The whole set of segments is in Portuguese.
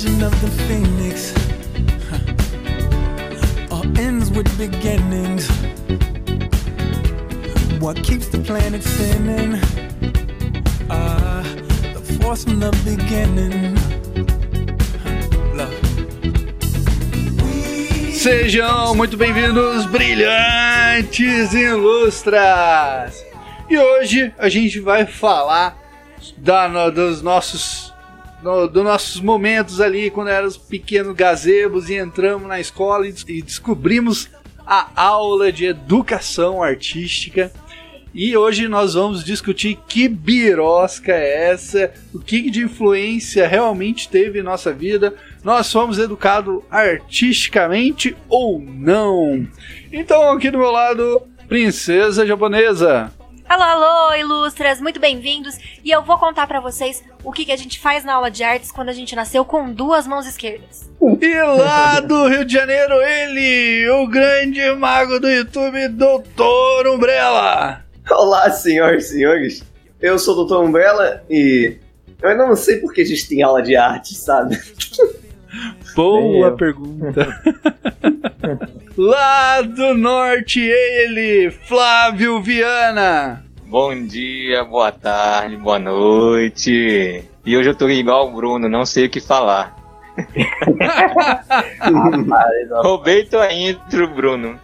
Legend of the phoenix huh. all ends with beginnings. What keeps the planet spinning? Ah, the force from the beginning. Sejam muito bem-vindos, brilhantes ilustras! E hoje a gente vai falar da, dos nossos no- dos nossos momentos ali quando éramos pequenos gazebos e entramos na escola e, e descobrimos a aula de educação artística. E hoje nós vamos discutir que birosca é essa, o que de influência realmente teve em nossa vida, nós fomos educados artisticamente ou não. Então, aqui do meu lado, princesa japonesa. Alô, alô, ilustras, muito bem-vindos. E eu vou contar pra vocês o que, que a gente faz na aula de artes quando a gente nasceu com duas mãos esquerdas. E lá do Rio de Janeiro, ele, o grande mago do YouTube, Doutor Umbrella. Olá, senhoras e senhores. Eu sou o Dr. Umbrella e eu ainda não sei por que a gente tem aula de arte, sabe? Boa pergunta. lá do norte, ele, Flávio Viana. Bom dia, boa tarde, boa noite. E hoje eu tô igual o Bruno, não sei o que falar. Roubei tua intro, Bruno.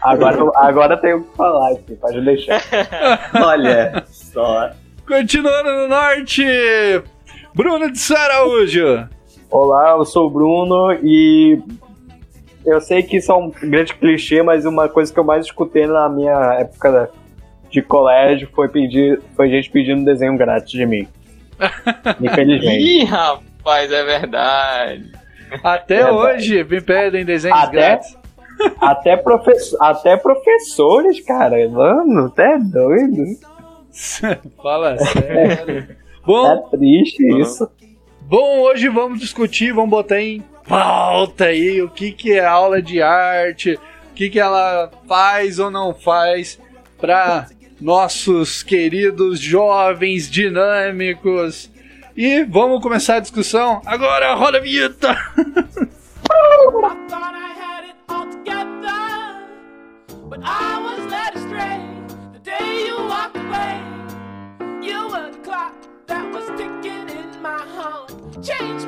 Agora, agora tem o que falar aqui, pode deixar. Olha só. Continuando no norte, Bruno de Saraújo. Olá, eu sou o Bruno e eu sei que isso é um grande clichê, mas uma coisa que eu mais escutei na minha época de colégio foi pedir, foi gente pedindo desenho grátis de mim. Infelizmente. Ih, rapaz, é verdade. Até É, hoje me pedem desenhos Até? grátis. Até, professor, até professores, cara. Mano, até doido. Fala sério. É Bom, triste isso. bom, hoje vamos discutir, vamos botar em pauta aí o que, que é aula de arte, o que, que ela faz ou não faz para nossos queridos jovens dinâmicos. E vamos começar a discussão. Agora roda a vinheta!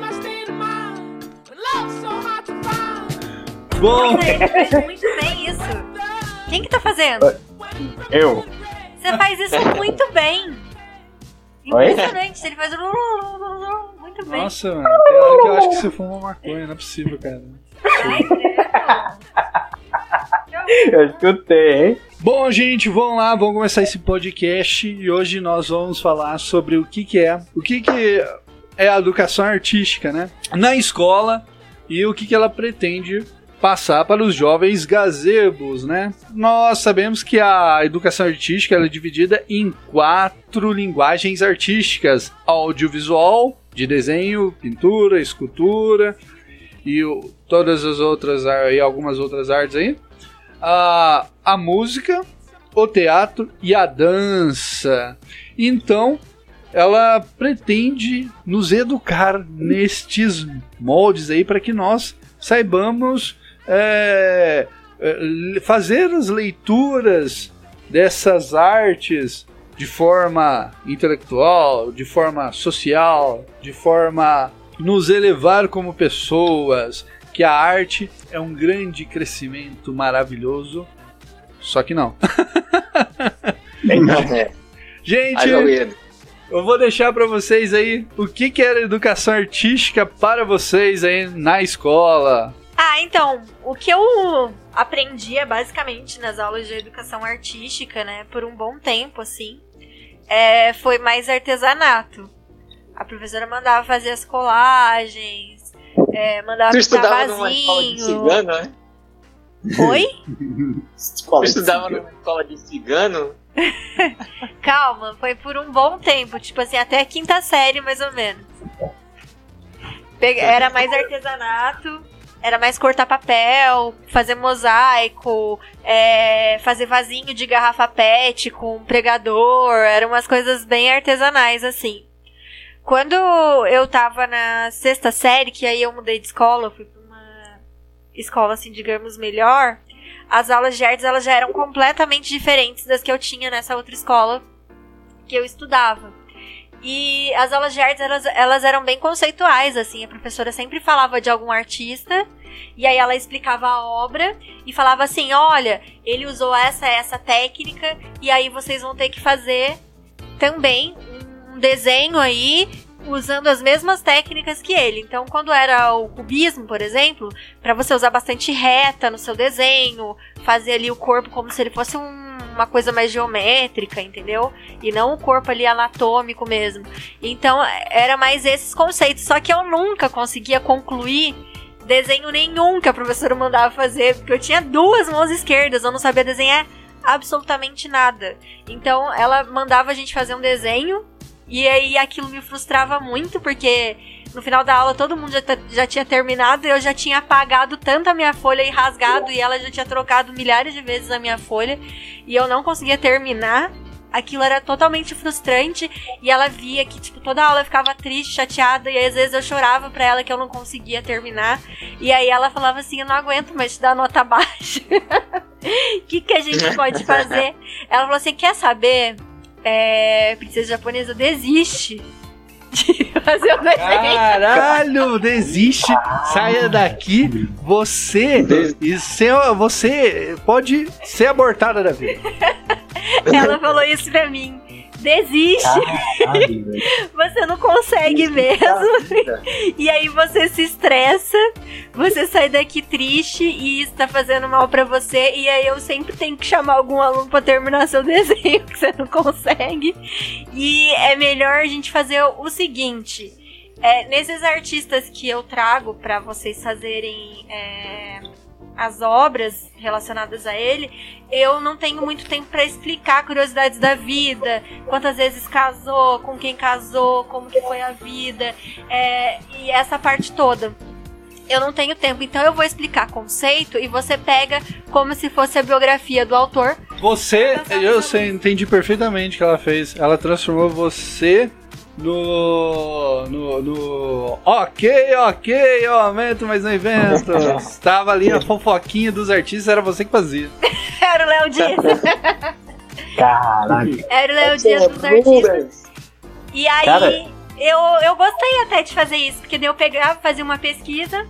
Thought I Bom, Nossa, ele faz muito bem isso. Quem que tá fazendo? Eu. Você faz isso muito bem. Oi? Impressionante, ele faz muito bem. nossa, mano, tem hora que eu acho que você fuma maconha, não é possível, cara. Eu escutei, hein? Bom, gente, vamos lá, vamos começar esse podcast e hoje nós vamos falar sobre o que, que é, o que, que é a educação artística, né? Na escola e o que, que ela pretende passar para os jovens gazebos, né? Nós sabemos que a educação artística é dividida em quatro linguagens artísticas: audiovisual, de desenho, pintura, escultura e o- todas as outras e algumas outras artes aí a, a música, o teatro e a dança. Então, ela pretende nos educar nestes moldes aí para que nós saibamos é, é, fazer as leituras dessas artes de forma intelectual, de forma social, de forma nos elevar como pessoas, que a arte é um grande crescimento maravilhoso. Só que não. É, Gente, eu vou deixar pra vocês aí o que, que era educação artística para vocês aí na escola. Ah, então, o que eu aprendia basicamente nas aulas de educação artística, né, por um bom tempo, assim, é, foi mais artesanato. A professora mandava fazer as colagens, é, mandava Tu pintar estudava numa escola de vasinho. cigano, né? Oi? Escola estudava cigano. numa escola de cigano? Calma, foi por um bom tempo, tipo assim, até a quinta série, mais ou menos. Era mais artesanato, era mais cortar papel, fazer mosaico, é, fazer vasinho de garrafa pet com pregador, eram umas coisas bem artesanais, assim. quando eu tava na sexta série, que aí eu mudei de escola, fui pra uma escola, assim, digamos, melhor, as aulas de artes elas já eram completamente diferentes das que eu tinha nessa outra escola que eu estudava. E as aulas de artes, elas, elas eram bem conceituais, assim. A professora sempre falava de algum artista, e aí ela explicava a obra e falava assim: olha, ele usou essa, essa técnica, e aí vocês vão ter que fazer também um desenho aí usando as mesmas técnicas que ele. Então, quando era o cubismo, por exemplo, para você usar bastante reta no seu desenho, fazer ali o corpo como se ele fosse um- uma coisa mais geométrica, entendeu? E não o corpo ali anatômico mesmo. Então, era mais esses conceitos. Só que eu nunca conseguia concluir desenho nenhum que a professora mandava fazer, porque eu tinha duas mãos esquerdas, eu não sabia desenhar absolutamente nada. Então, ela mandava a gente fazer um desenho e aí aquilo me frustrava muito, porque no final da aula todo mundo já, ta- já tinha terminado e eu já tinha apagado tanto a minha folha e rasgado, e ela já tinha trocado milhares de vezes a minha folha, e eu não conseguia terminar. Aquilo era totalmente frustrante e ela via que, tipo, toda aula eu ficava triste, chateada, e aí, às vezes eu chorava pra ela que eu não conseguia terminar. E aí ela falava assim: Eu não aguento mais te dar nota baixa. O que, que a gente pode fazer? Ela falou assim: Quer saber? É, princesa japonesa desiste de fazer o desenho. Caralho, desiste, saia daqui. Você, ser- você pode ser abortada da vida. Ela falou isso pra mim. Desiste, velho. você não consegue mesmo. E aí você se estressa, você sai daqui triste e isso tá fazendo mal pra você. E aí eu sempre tenho que chamar algum aluno pra terminar seu desenho, que você não consegue. E é melhor a gente fazer o seguinte: é, nesses artistas que eu trago pra vocês fazerem é, as obras relacionadas a ele, eu não tenho muito tempo pra explicar curiosidades da vida, quantas vezes casou, com quem casou, como que foi a vida, é, e essa parte toda. Eu não tenho tempo, então eu vou explicar conceito e você pega como se fosse a biografia do autor. Você, eu sei, entendi perfeitamente o que ela fez. Ela transformou você no. no. no. Ok, ok, eu aumento mais um evento. Estava ali a fofoquinha dos artistas, era você que fazia. Era o Léo Dias. Caralho. Era o Léo Dias dos artistas. E aí, Cara. eu, eu gostei até de fazer isso, porque daí eu pegava, fazia uma pesquisa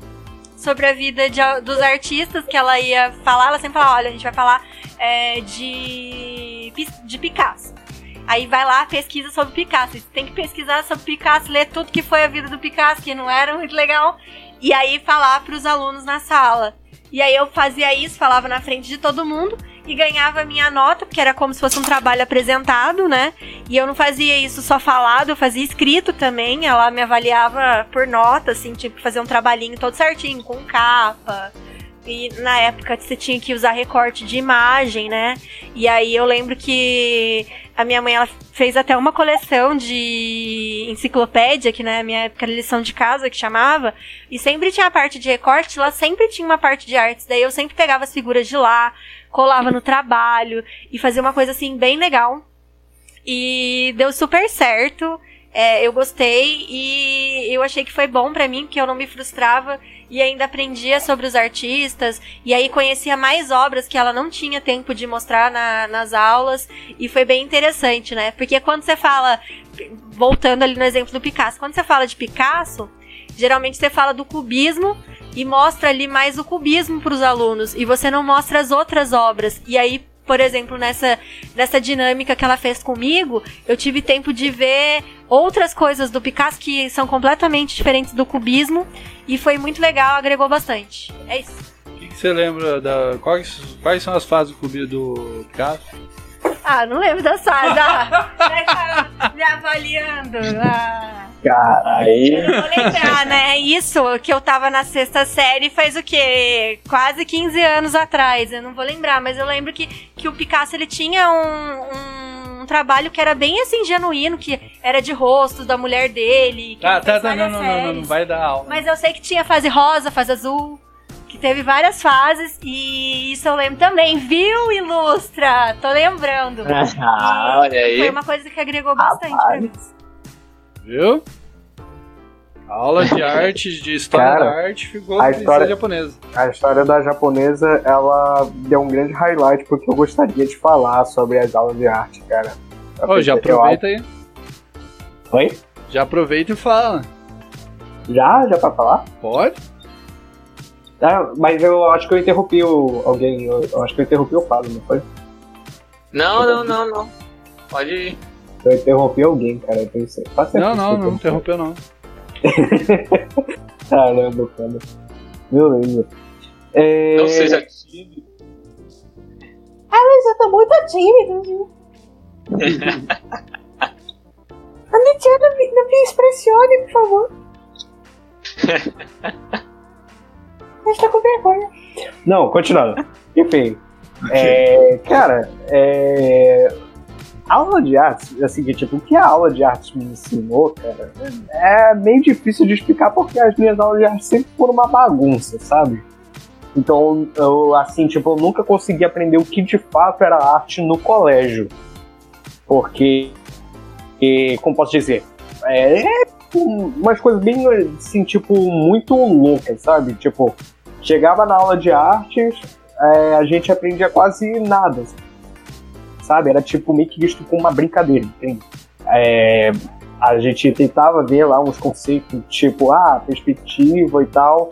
sobre a vida de dos artistas que ela ia falar. Ela sempre falava: olha, a gente vai falar é, de, de Picasso. Aí vai lá, pesquisa sobre Picasso. Tem que pesquisar sobre Picasso, ler tudo que foi a vida do Picasso, que não era muito legal. E aí falar para os alunos na sala. E aí eu fazia isso, falava na frente de todo mundo e ganhava minha nota, porque era como se fosse um trabalho apresentado, né? E eu não fazia isso só falado, eu fazia escrito também. Ela me avaliava por nota, assim, tipo, fazer um trabalhinho todo certinho, com capa. E na época você tinha que usar recorte de imagem, né? E aí eu lembro que a minha mãe ela fez até uma coleção de enciclopédia, que na minha época era lição de casa que chamava, e sempre tinha a parte de recorte, lá sempre tinha uma parte de artes. Daí eu sempre pegava as figuras de lá, colava no trabalho e fazia uma coisa assim bem legal. E deu super certo. É, eu gostei e eu achei que foi bom pra mim, porque eu não me frustrava e ainda aprendia sobre os artistas e aí conhecia mais obras que ela não tinha tempo de mostrar na- nas aulas e foi bem interessante, né? Porque quando você fala, voltando ali no exemplo do Picasso, quando você fala de Picasso, geralmente você fala do cubismo e mostra ali mais o cubismo para os alunos e você não mostra as outras obras. E aí, por exemplo, nessa, nessa dinâmica que ela fez comigo, eu tive tempo de ver outras coisas do Picasso que são completamente diferentes do cubismo e foi muito legal, agregou bastante. É isso. O que, que você lembra da. Quais, quais são as fases do cubi do Picasso? Ah, não lembro da. Ah, vai tá me avaliando. Ah. Caralho. Eu vou lembrar, né? Isso que eu tava na sexta série faz o quê? Quase 15 anos atrás. Eu não vou lembrar, mas eu lembro que, que o Picasso ele tinha um, um, um trabalho que era bem assim genuíno, que era de rostos da mulher dele. Que Ah, tá, tá, não, não, não, não, não séries. vai dar aula. Mas eu sei que tinha fase rosa, fase azul, que teve várias fases, e isso eu lembro também, viu, Ilustra? Tô lembrando. Ah, olha aí. Foi uma coisa que agregou bastante pra mim. Viu? A aula de arte, de história Cara, da arte, ficou a a história- japonesa. A história da japonesa, ela deu um grande highlight porque eu gostaria de falar sobre as aulas de arte, cara. Ô, já Eu- aproveita aí. Oi? Já aproveita e fala. Já? Já pra falar? Pode? Ah, mas eu acho que eu interrompi o, alguém, eu, eu acho que eu interrompi o Fábio, não foi? Não, não, não, não. Pode ir. Eu interrompi alguém, cara, eu pensei. Não, tempo não, eu não interrompeu não. Caramba, cara. Beleza. É... Não seja tímido. Você tá muito tímido, viu? Anitia, não me, não me expressione, por favor. Eu estou com vergonha. Não, continuando. Enfim. É, cara, é, a aula de artes, assim, que, tipo, o que a aula de artes me ensinou, cara, é meio difícil de explicar porque as minhas aulas de arte sempre foram uma bagunça, sabe? Então, eu, assim, tipo, eu nunca consegui aprender o que de fato era arte no colégio. Porque, e, como posso dizer, é, é umas coisas bem, assim, tipo, muito loucas, sabe? Tipo, chegava na aula de artes, é, a gente aprendia quase nada, sabe? Era tipo meio que visto como uma brincadeira, entende? É, a gente tentava ver lá uns conceitos, tipo, ah, perspectiva e tal,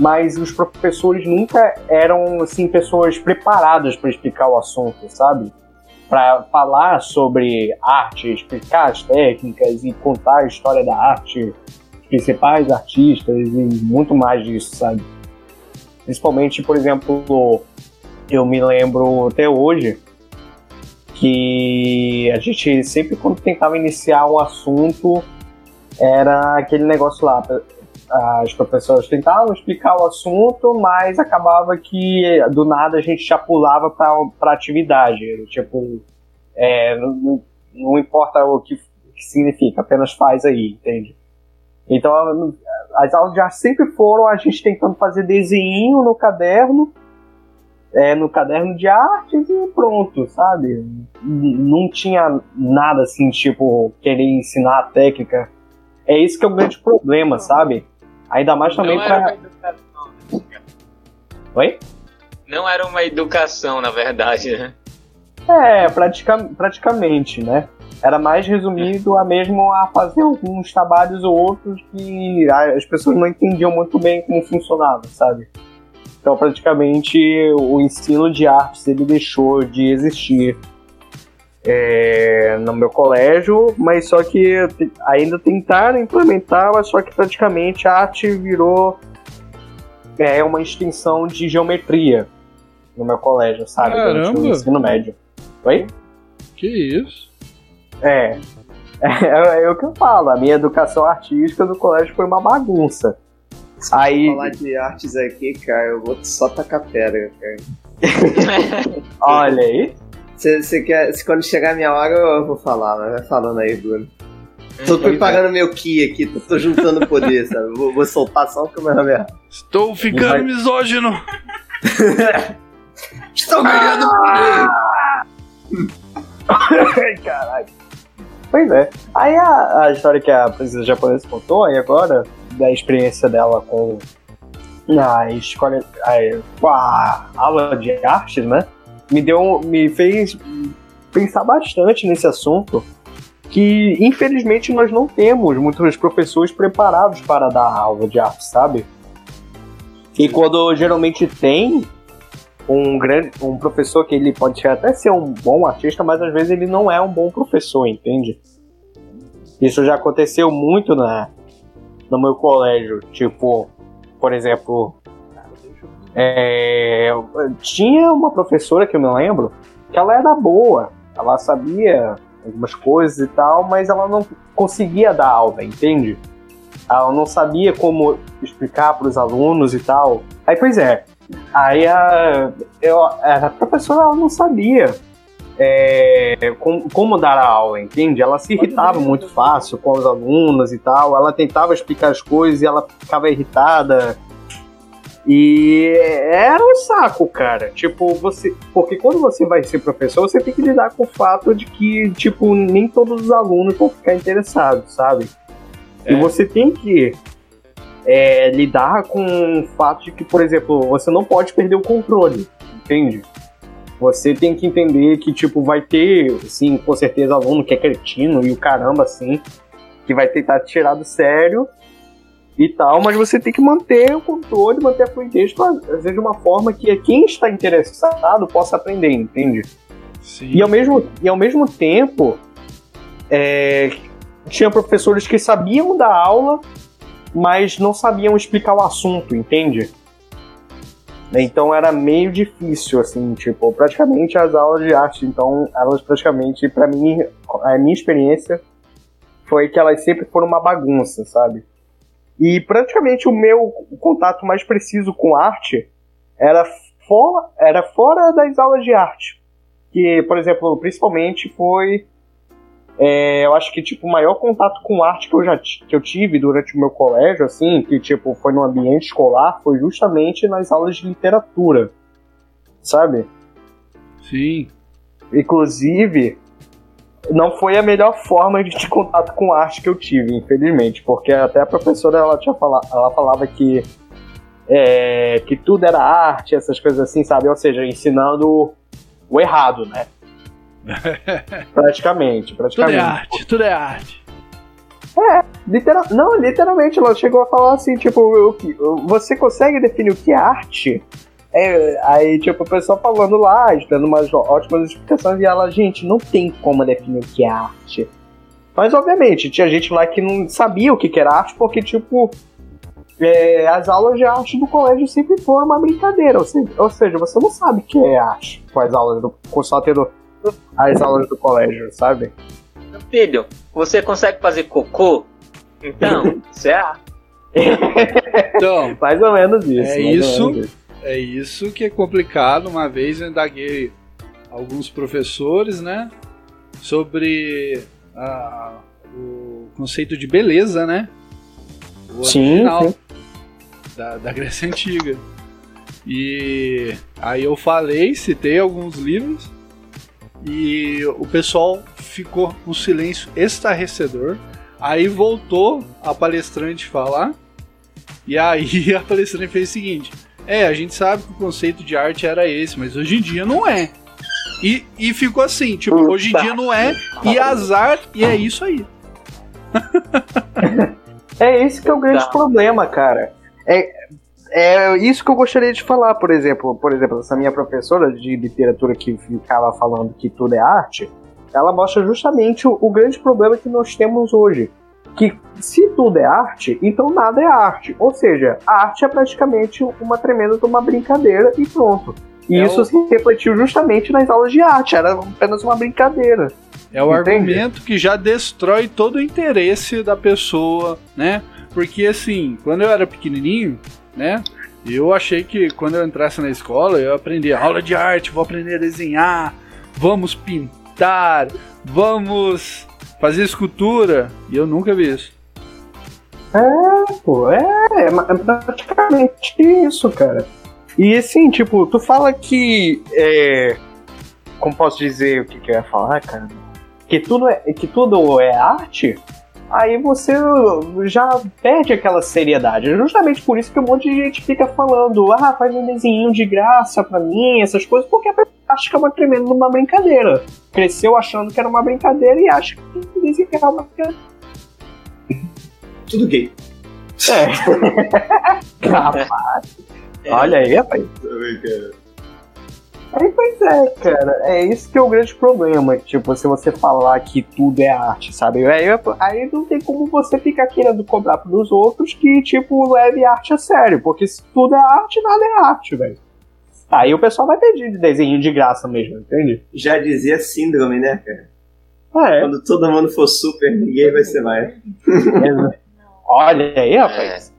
mas os professores nunca eram, assim, pessoas preparadas para explicar o assunto, sabe? Para falar sobre arte, explicar as técnicas e contar a história da arte, os principais artistas e muito mais disso, sabe? Principalmente, por exemplo, eu me lembro até hoje que a gente sempre quando tentava iniciar um assunto era aquele negócio lá, as professoras tentavam explicar o assunto, mas acabava que do nada a gente já pulava para atividade, tipo, é, não, não importa o que, que significa, apenas faz aí, entende? Então as aulas de arte sempre foram a gente tentando fazer desenho no caderno, é, no caderno de artes e pronto, sabe? Não tinha nada assim, tipo, querer ensinar a técnica. É isso que é o grande problema, sabe? Ainda mais também Não uma pra. educação, né? Oi? Não era uma educação, na verdade, né? É, pratica- praticamente, né? Era mais resumido a mesmo a fazer alguns trabalhos ou outros que as pessoas não entendiam muito bem como funcionava, sabe? Então, praticamente, o ensino de artes ele deixou de existir é, no meu colégio, mas só que ainda tentaram implementar, mas só que praticamente a arte virou é, uma extensão de geometria no meu colégio, sabe? Durante o Caramba! ensino médio. Oi? Que isso? É. É, é o que eu falo, a minha educação artística do colégio foi uma bagunça. Aí, Falar de artes aqui, cara, eu vou só tacar pedra, cara. olha aí. Se, se quer, se quando chegar a minha hora eu vou falar, mas vai falando aí, Bruno. Tô preparando meu ki aqui, tô, tô juntando poder, sabe? Vou, vou soltar só o nome é. Estou ficando Vai- misógino. Estou ganhando poder! Ai, caralho. Pois é. Aí a, a história que a princesa japonesa contou aí agora, da experiência dela com a escola, com a aula de artes, né? Me deu, me fez pensar bastante nesse assunto. Que infelizmente nós não temos muitos professores preparados para dar aula de arte, sabe? E quando geralmente tem, um grande um professor que ele pode até ser um bom artista, mas às vezes ele não é um bom professor, entende? Isso já aconteceu muito na no meu colégio, tipo, por exemplo, é, tinha uma professora que eu me lembro que ela era boa, ela sabia algumas coisas e tal, mas ela não conseguia dar aula, entende? Ela não sabia como explicar para os alunos e tal. Aí, pois é, Aí a, eu, a professora ela não sabia é, como, como dar a aula, entende? Ela se irritava muito fácil com os alunos e tal. Ela tentava explicar as coisas e ela ficava irritada. E era um saco, cara. Tipo, você. Porque quando você vai ser professor, você tem que lidar com o fato de que, tipo, nem todos os alunos vão ficar interessados, sabe? E você tem que é, lidar com o fato de que, por exemplo, você não pode perder o controle, entende? Você tem que entender que, tipo, vai ter, sim, com certeza, aluno que é cretino e o caramba, assim, que vai tentar te tirar do sério e tal, mas você tem que manter o controle, manter a fluidez, fazer de uma forma que quem está interessado possa aprender, entende? Sim. E ao mesmo, e ao mesmo tempo, é, tinha professores que sabiam da aula, mas não sabiam explicar o assunto, entende? Então era meio difícil, assim, tipo, praticamente as aulas de arte, então elas praticamente, pra mim, a minha experiência foi que elas sempre foram uma bagunça, sabe? E praticamente o meu contato mais preciso com arte era fora, era fora das aulas de arte. Que, por exemplo, principalmente foi. É, eu acho que tipo, o maior contato com arte que eu já que eu tive durante o meu colégio, assim, que tipo, foi no ambiente escolar, foi justamente nas aulas de literatura. Sabe? Sim. Inclusive, não foi a melhor forma de contato com arte que eu tive, infelizmente, porque até a professora ela tinha fala, ela falava que é, que tudo era arte, essas coisas assim, sabe? Ou seja, ensinando o errado, né? praticamente, Tudo é praticamente. arte, tudo é arte. Literal, não, literalmente, ela chegou a falar assim, tipo, o que- você consegue definir o que é arte? É, aí, tipo, o pessoal falando lá, dando umas ótimas explicações, e ela, gente, não tem como definir o que é arte. Mas, obviamente, tinha gente lá que não sabia o que era arte, porque, tipo, é, as aulas de arte do colégio sempre foram uma brincadeira. Ou seja, você não sabe o que é arte com as aulas do. tendo as aulas do colégio, sabe? Filho, você consegue fazer cocô? Então, isso é. Então, Mais ou menos isso. É isso. menos isso. é isso que é complicado. Uma vez eu indaguei alguns professores, né? Sobre a- o conceito de beleza, né? O Sim, original sim. Da, da Grécia Antiga. E aí eu falei, citei alguns livros e o pessoal ficou um silêncio estarrecedor. Aí voltou a palestrante falar e aí a palestrante fez o seguinte: É, a gente sabe que o conceito de arte era esse, mas hoje em dia não é. E, e ficou assim, tipo, hoje em dia não é, e azar, e é isso aí. É esse que é o grande Tá. problema, cara. É, é isso que eu gostaria de falar, por exemplo. Por exemplo, essa minha professora de literatura que ficava falando que tudo é arte, ela mostra justamente o, o grande problema que nós temos hoje. Que se tudo é arte, então nada é arte. Ou seja, a arte é praticamente uma tremenda uma brincadeira e pronto. E É isso o- se refletiu justamente nas aulas de arte, era apenas uma brincadeira. É o Entende? argumento que já destrói todo o interesse da pessoa, né? Porque assim, quando eu era pequenininho, né? Eu achei que quando eu entrasse na escola, eu ia aprender aula de arte, vou aprender a desenhar, vamos pintar, vamos fazer escultura. E eu nunca vi isso. Pô, é, é é praticamente isso, cara. E assim, tipo, tu fala que. É, como posso dizer o que, que eu ia falar, cara? Que tudo é, que tudo é arte, aí você já perde aquela seriedade. É justamente por isso que um monte de gente fica falando, ah, faz um desenho de graça pra mim, essas coisas, porque a pessoa acha que é uma tremenda uma brincadeira. Cresceu achando que era uma brincadeira e acha que desenhar é uma brincadeira. Tudo gay. É. Rapaz. Olha aí, rapaz. Aí, pois é, cara. É isso que é o grande problema. Tipo, se você falar que tudo é arte, sabe? Aí, aí não tem como você ficar querendo cobrar pros outros que, tipo, leve arte a sério. Porque se tudo é arte, nada é arte, velho. Aí o pessoal vai pedir de desenho de graça mesmo, entende? Já dizia síndrome, né, cara? É. Quando todo mundo for super, ninguém vai ser mais. Olha aí, rapaz.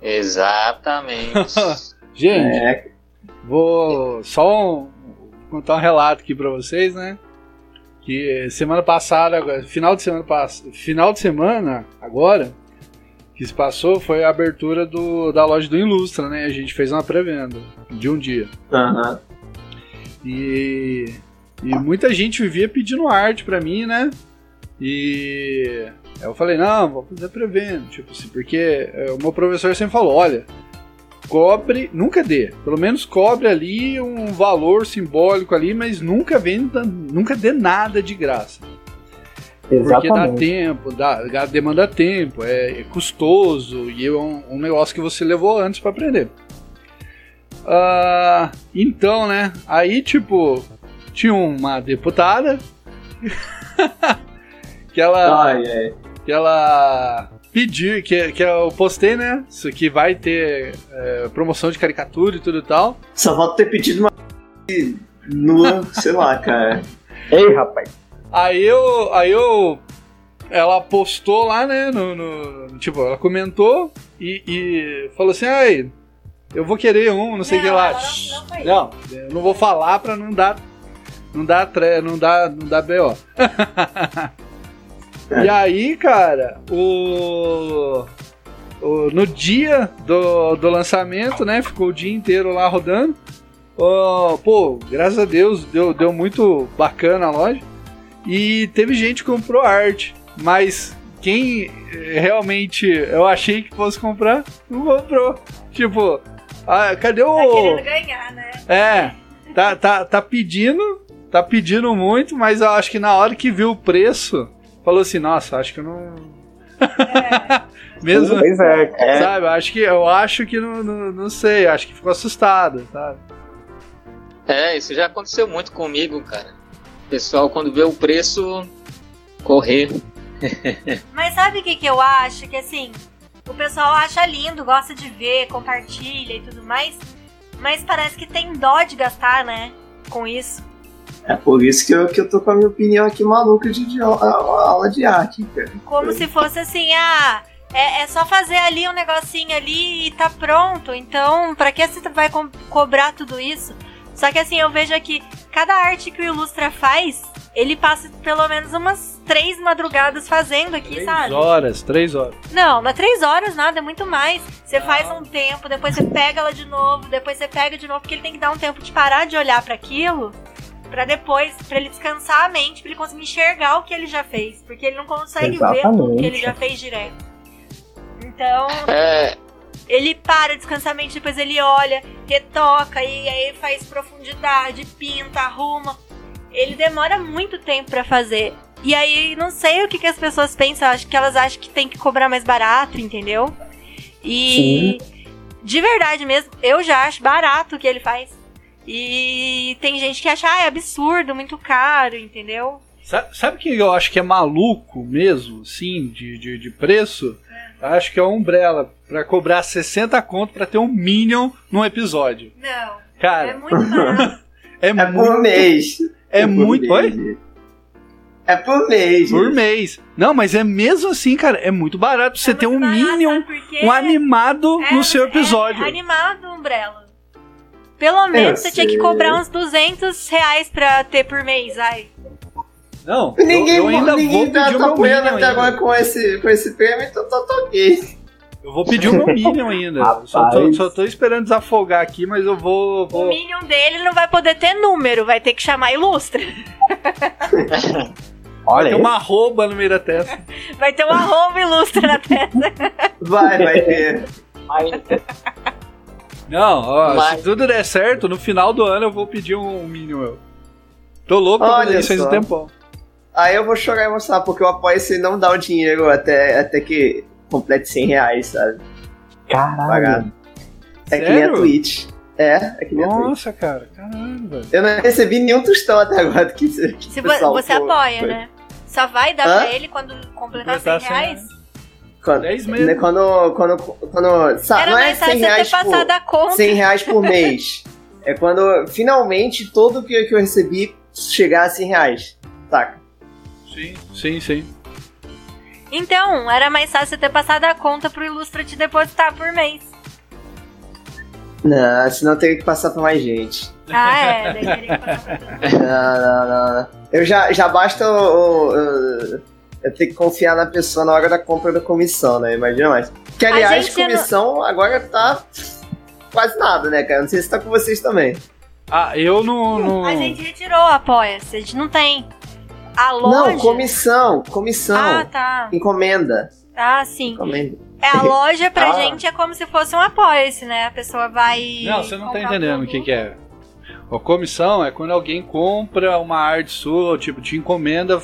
Exatamente. Gente, É, vou só um- contar um relato aqui pra vocês, né? Que semana passada, final de semana final de semana agora, que se passou foi a abertura do, da loja do Ilustra, né? A gente fez uma pré-venda de um dia. aham. E, e muita gente vivia pedindo arte pra mim, né? E eu falei, não, vou fazer prevendo, tipo assim, porque é, o meu professor sempre falou, olha, cobre, nunca dê, pelo menos cobre ali um valor simbólico ali, mas nunca venda, nunca dê nada de graça. Porque dá Exatamente. tempo, dá, demanda tempo, é, é custoso e é um, um negócio que você levou antes pra aprender. Ah, então, né? Aí, tipo, tinha uma deputada que ela, que ela pediu, que, que eu postei, né? Isso que vai ter é, promoção de caricatura e tudo e tal. Só falta ter pedido uma nua, sei lá, cara. Ei, rapaz. Aí eu. Aí eu. Ela postou lá, né? No, no- tipo, ela comentou e, e falou assim: ai, eu vou querer um, não sei o que lá. não- não Não, não vou falar pra não dar. Não dar tre, não dar, não dar BO. e aí, cara, o. o- no dia do, do lançamento, né? Ficou o dia inteiro lá rodando. Ó, pô, graças a Deus, deu, deu muito bacana a loja. E teve gente que comprou arte, mas quem realmente eu achei que fosse comprar, não comprou. Tipo, ah, cadê o. Tá querendo ganhar, né? É, tá, tá, tá pedindo, tá pedindo muito, mas eu acho que na hora que viu o preço, falou assim, nossa, acho que eu não. Mesmo, Pois é, cara. sabe? Eu acho que eu acho que não, não, não sei, acho que ficou assustado, sabe? É, isso já aconteceu muito comigo, cara. O pessoal, quando vê o preço, correr. Mas sabe o que, que eu acho? Que assim, o pessoal acha lindo, gosta de ver, compartilha e tudo mais. Mas parece que tem dó de gastar, né? Com isso. É por isso que eu, que eu tô com a minha opinião aqui maluca de, de aula, aula de arte, cara. Como se fosse assim, ah, é, é só fazer ali um negocinho ali e tá pronto. Então, pra que você vai co- cobrar tudo isso? Só que assim, eu vejo aqui, cada arte que o Ilustra faz, ele passa pelo menos umas três madrugadas fazendo aqui, Três sabe? horas, três horas. Não, não é três horas nada, é muito mais. Você faz um tempo, depois você pega ela de novo, depois você pega de novo, porque ele tem que dar um tempo de parar de olhar pra aquilo, pra depois, pra ele descansar a mente, pra ele conseguir enxergar o que ele já fez, porque ele não consegue ver tudo que ele Exatamente. já fez direto. Então, É, ele para, descansa a mente, depois ele olha, retoca e aí faz profundidade, pinta, arruma. Ele demora muito tempo pra fazer. E aí não sei o que, que as pessoas pensam, acho que elas acham que tem que cobrar mais barato, entendeu? E de verdade mesmo, eu já acho barato o que ele faz. E tem gente que acha, ah, é absurdo, muito caro, entendeu? Sabe, sabe que eu acho que é maluco mesmo, sim, de, de, de preço? Eu Acho que é a Umbrella, pra cobrar 60 conto pra ter um Minion num episódio. Não, Cara, é muito barato. é, É muito. por mês. É por muito. Oi? mês. É por mês. Por mês. Não, mas é mesmo assim, cara, é muito barato pra você É ter um barato, Minion, um animado É, no seu é episódio. animado, Umbrella. Pelo menos você tinha que cobrar uns 200 reais pra ter por mês, ai. Não, Ninguém, eu, eu ainda ninguém vou tá, pedir o tá meu apoiando até ainda. agora com esse, com esse prêmio, então tá, tá ok. Eu vou pedir o meu Minion ainda. só, tô, só tô esperando desafogar aqui, mas eu vou. O vou... Minion dele não vai poder ter número, vai ter que chamar Ilustra. Olha Tem aí. uma arroba no meio da testa. Vai ter um arroba Ilustra na testa. Vai, vai ter. Não, ó, Mas- se tudo der certo, no final do ano eu vou pedir um Minion. Eu. Tô louco pra fazer isso faz um tempão. Aí eu vou chorar e mostrar, porque o apoio se não dá o dinheiro até, até que complete 100 reais, sabe? Caralho. Pagado. É que nem a Sério? Twitch. É, é que nem a Twitch. Nossa, cara, caralho, velho. Eu não recebi nenhum tostão até agora do que, que Se você for- apoia, foi. né? Só vai dar Hã? pra ele quando completar 100 Completar 100 reais? Quando, 10 meses. né, quando, quando, quando, sabe, Era não é mais 100 fácil você ter reais passado por, a conta. 100 reais por mês. É quando finalmente tudo que, que eu recebi chegar a 100 reais. Saca? Sim, sim, sim. Então, era mais fácil você ter passado a conta pro Ilustra te depositar por mês. Não, senão eu teria que passar pra mais gente. Ah, é. Daí teria que passar pra todo mundo. Não, não, não, não. Eu já, já basta o, o- o- eu ter que confiar na pessoa na hora da compra da comissão, né? Imagina mais. Que aliás, não- comissão agora tá quase nada, né, cara? Não sei se tá com vocês também. Ah, eu não. não... A gente retirou o apoia-se, a gente não tem. A loja. Não, comissão, comissão. Ah, tá. Encomenda. Ah, sim. Encomenda. É, a loja pra Ah. gente é como se fosse um apoia-se, né? A pessoa vai. Não, você não tá entendendo o que, que é. A comissão é quando alguém compra uma arte sua, tipo, te encomenda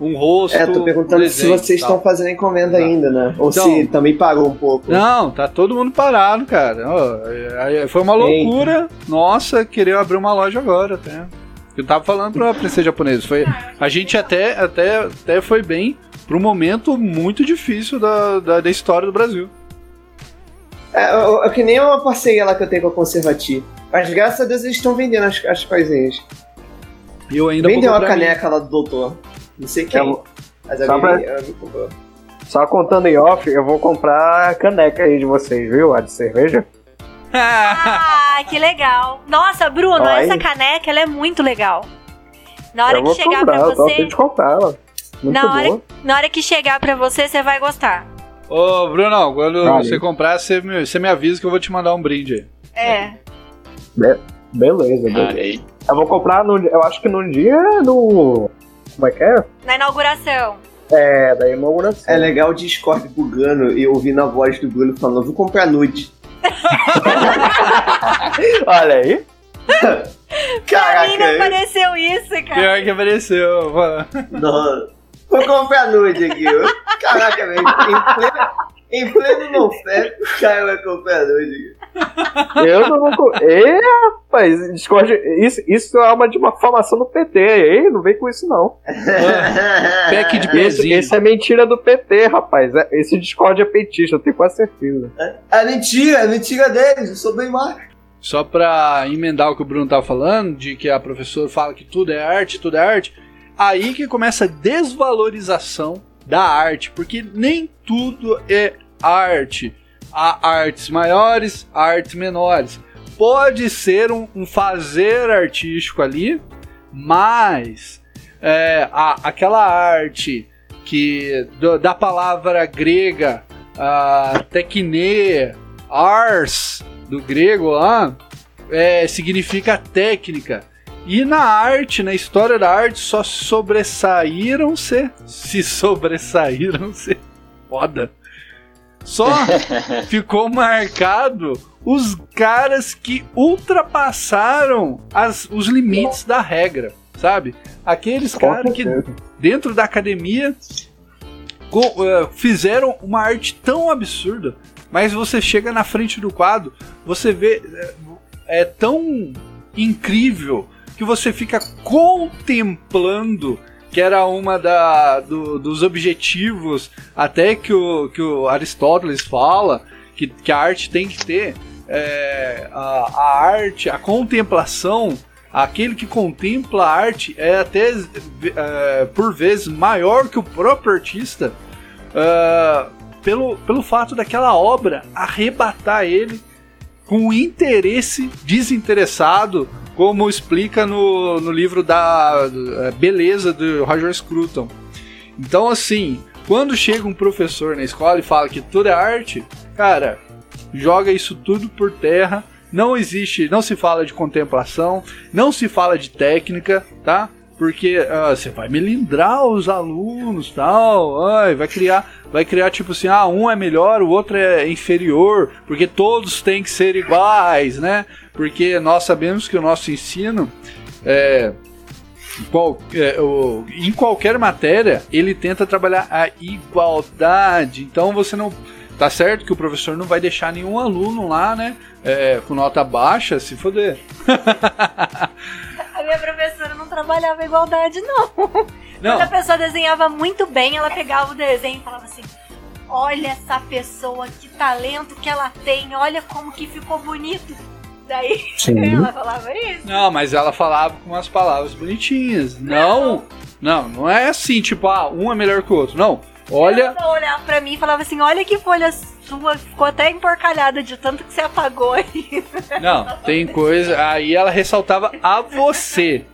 um rosto. É, tô perguntando um se vocês estão fazendo encomenda Tá. ainda, né? Ou Então- se também parou um pouco. Não, tá todo mundo parado, cara. É- é- Foi uma loucura. Nossa, querer abrir uma loja agora até. Eu tava falando pra princesa japonesa. Foi, a gente até, até, até foi bem pra um momento muito difícil da, da, da história do Brasil. É, eu- eu- que nem uma parceria lá que eu tenho com a Conservati. Mas graças a Deus eles estão vendendo as, as coisinhas. E eu ainda Vendeu uma caneca lá do doutor. Não sei quem. Eu- mas só pra-. Só contando em off, eu vou comprar a caneca aí de vocês, viu? A de cerveja. Ah, que legal. Nossa, Bruno, aí. essa caneca ela é muito legal. Na hora eu que chegar comprar, pra eu você, de comprar ela. Muito Na hora- na hora que chegar pra você, você vai gostar. Ô, Bruno, quando Vale. você comprar, você me, você me avisa que eu vou te mandar um brinde aí. É. Beleza, beleza. Aí. Eu vou comprar no. Eu acho que no dia do. Como é que é? Na inauguração. É, da inauguração. É legal o Discord bugando e ouvindo a voz do Bruno falando, vou comprar nude. Olha aí. Pra mim não Caraca, apareceu isso, cara. Pior que apareceu. mano. não. Vou comprar nude aqui. Caraca, velho. Em em pleno não fé, o cara vai comprar nude. Eu não vou. Ê, rapaz, Discord. Isso, isso é uma de uma formação do PT. Ei, não vem com isso, não. Pack de pezinho. esse é mentira do PT, rapaz. É- Esse Discord é petista, eu tenho quase certeza. É mentira, é mentira deles, eu sou bem mais. Só pra emendar o que o Bruno tava falando, de que a professora fala que tudo é arte, tudo é arte, aí que começa a desvalorização da arte, porque nem tudo é arte. Há artes maiores, artes menores. Pode ser um, um fazer artístico ali, mas é, a- aquela arte que do- da palavra grega uh, tekne, ars, do grego lá, é, significa técnica. E na arte, na história da arte, só sobressaíram-se. Se sobressaíram-se. Foda. Só ficou marcado os caras que ultrapassaram as- os limites da regra, sabe? Aqueles Com caras que dentro da academia co- eh, fizeram uma arte tão absurda, mas você chega na frente do quadro, você vê eh, é tão incrível que você fica contemplando que era uma da, do- dos objetivos até que o, que o Aristóteles fala que, que a arte tem que ter é, a, a arte, a contemplação aquele que contempla a arte é até é, por vezes maior que o próprio artista é, pelo, pelo fato daquela obra arrebatar ele com interesse desinteressado, como explica no, no livro da é, Beleza do Roger Scruton. Então, assim, quando chega um professor na escola e fala que tudo é arte, cara, joga isso tudo por terra. Não existe, não se fala de contemplação, não se fala de técnica, tá? Porque ah, você vai melindrar os alunos, tal, ai, vai criar, vai criar tipo assim, ah, um é melhor, o outro é inferior, porque todos têm que ser iguais, né? Porque nós sabemos que o nosso ensino é, qual- é, o- em qualquer matéria ele tenta trabalhar a igualdade. Então você não tá certo que o professor não vai deixar nenhum aluno lá, né, é, com nota baixa se foder. A não trabalhava igualdade, não. Quando a Não, pessoa desenhava muito bem, ela pegava o desenho e falava assim: Olha essa pessoa, que talento que ela tem, olha como que ficou bonito. Daí ela falava isso. não, mas ela falava com umas palavras bonitinhas. Não, não, não é assim, tipo, ah, um é melhor que o outro. Não, olha, Ela olhava pra mim e falava assim: Olha que folha sua, ficou até emporcalhada de tanto que você apagou aí. Não, tem coisa. Aí ela ressaltava a você,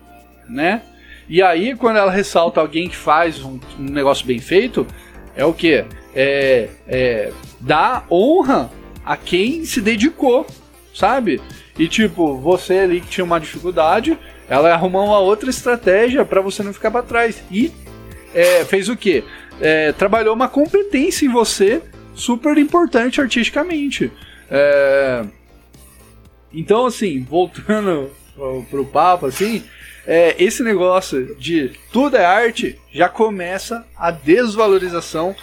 né? E aí, quando ela ressalta alguém que faz um, um negócio bem feito, é o quê? É, é honra a quem se dedicou, sabe? E tipo, você ali que tinha uma dificuldade, ela arrumou uma outra estratégia pra você não ficar pra trás. E é, fez o quê? É, trabalhou uma competência em você super importante artisticamente. É, então, assim, voltando pro, pro papo, assim, é, esse negócio de tudo é arte já começa a desvalorização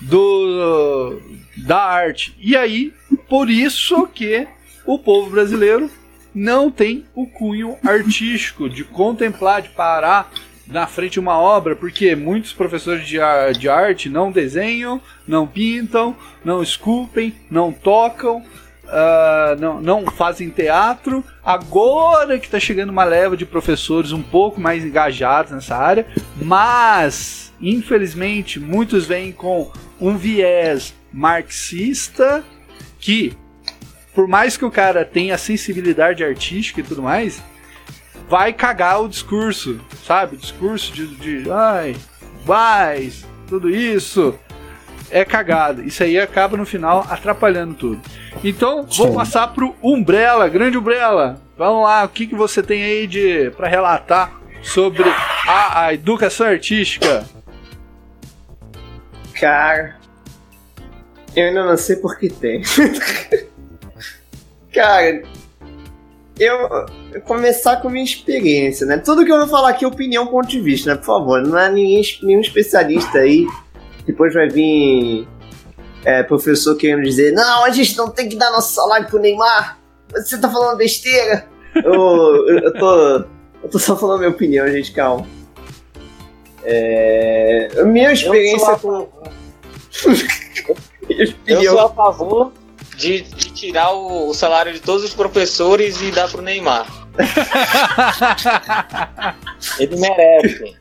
do da arte. E aí, por isso que o povo brasileiro não tem o cunho artístico de contemplar, de parar na frente de uma obra, porque muitos professores de, de arte não desenham, não pintam, não esculpem, não tocam, ah, não, não fazem teatro. Agora que está chegando uma leva de professores um pouco mais engajados nessa área, mas infelizmente muitos vêm com um viés marxista que, por mais que o cara tenha sensibilidade artística e tudo mais, vai cagar o discurso, sabe? O discurso de, de ai, vais, tudo isso é cagado. Isso aí acaba no final atrapalhando tudo. Então, vou Sim. passar pro Umbrella, grande Umbrella. Vamos lá, o que, que você tem aí de para relatar sobre a, a educação artística? Cara, eu ainda não sei por que tem. Cara, eu, eu começar com minha experiência, né? Tudo que eu vou falar aqui é opinião, ponto de vista, né? Por favor, não é ninguém, nenhum especialista aí. Depois vai vir é, professor querendo dizer: não, a gente não tem que dar nosso salário pro Neymar. Você tá falando besteira. Eu, eu, eu tô, eu tô só falando minha opinião, gente, calma. É, minha experiência Eu com. Eu sou a favor de, de tirar o, o salário de todos os professores e dar pro Neymar. Ele merece.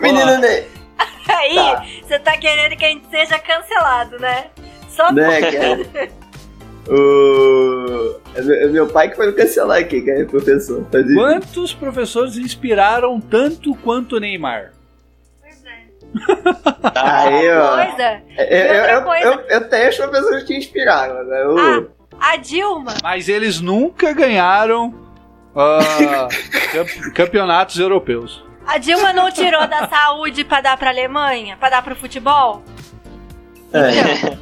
Menino, né? Aí, Tá. você tá querendo que a gente seja cancelado, né? Só né, cara? O... É meu- é meu pai que foi me cancelar aqui, que é professor. Quantos professores inspiraram tanto quanto o Neymar? Aí, ó. coisa. É, é, E outra eu, coisa- eu, eu tenho as professores que inspiraram, né? Eu- A Dilma, Mas eles nunca ganharam ah, camp- campeonatos europeus. A Dilma não tirou da saúde pra dar pra Alemanha, pra dar pro futebol? é,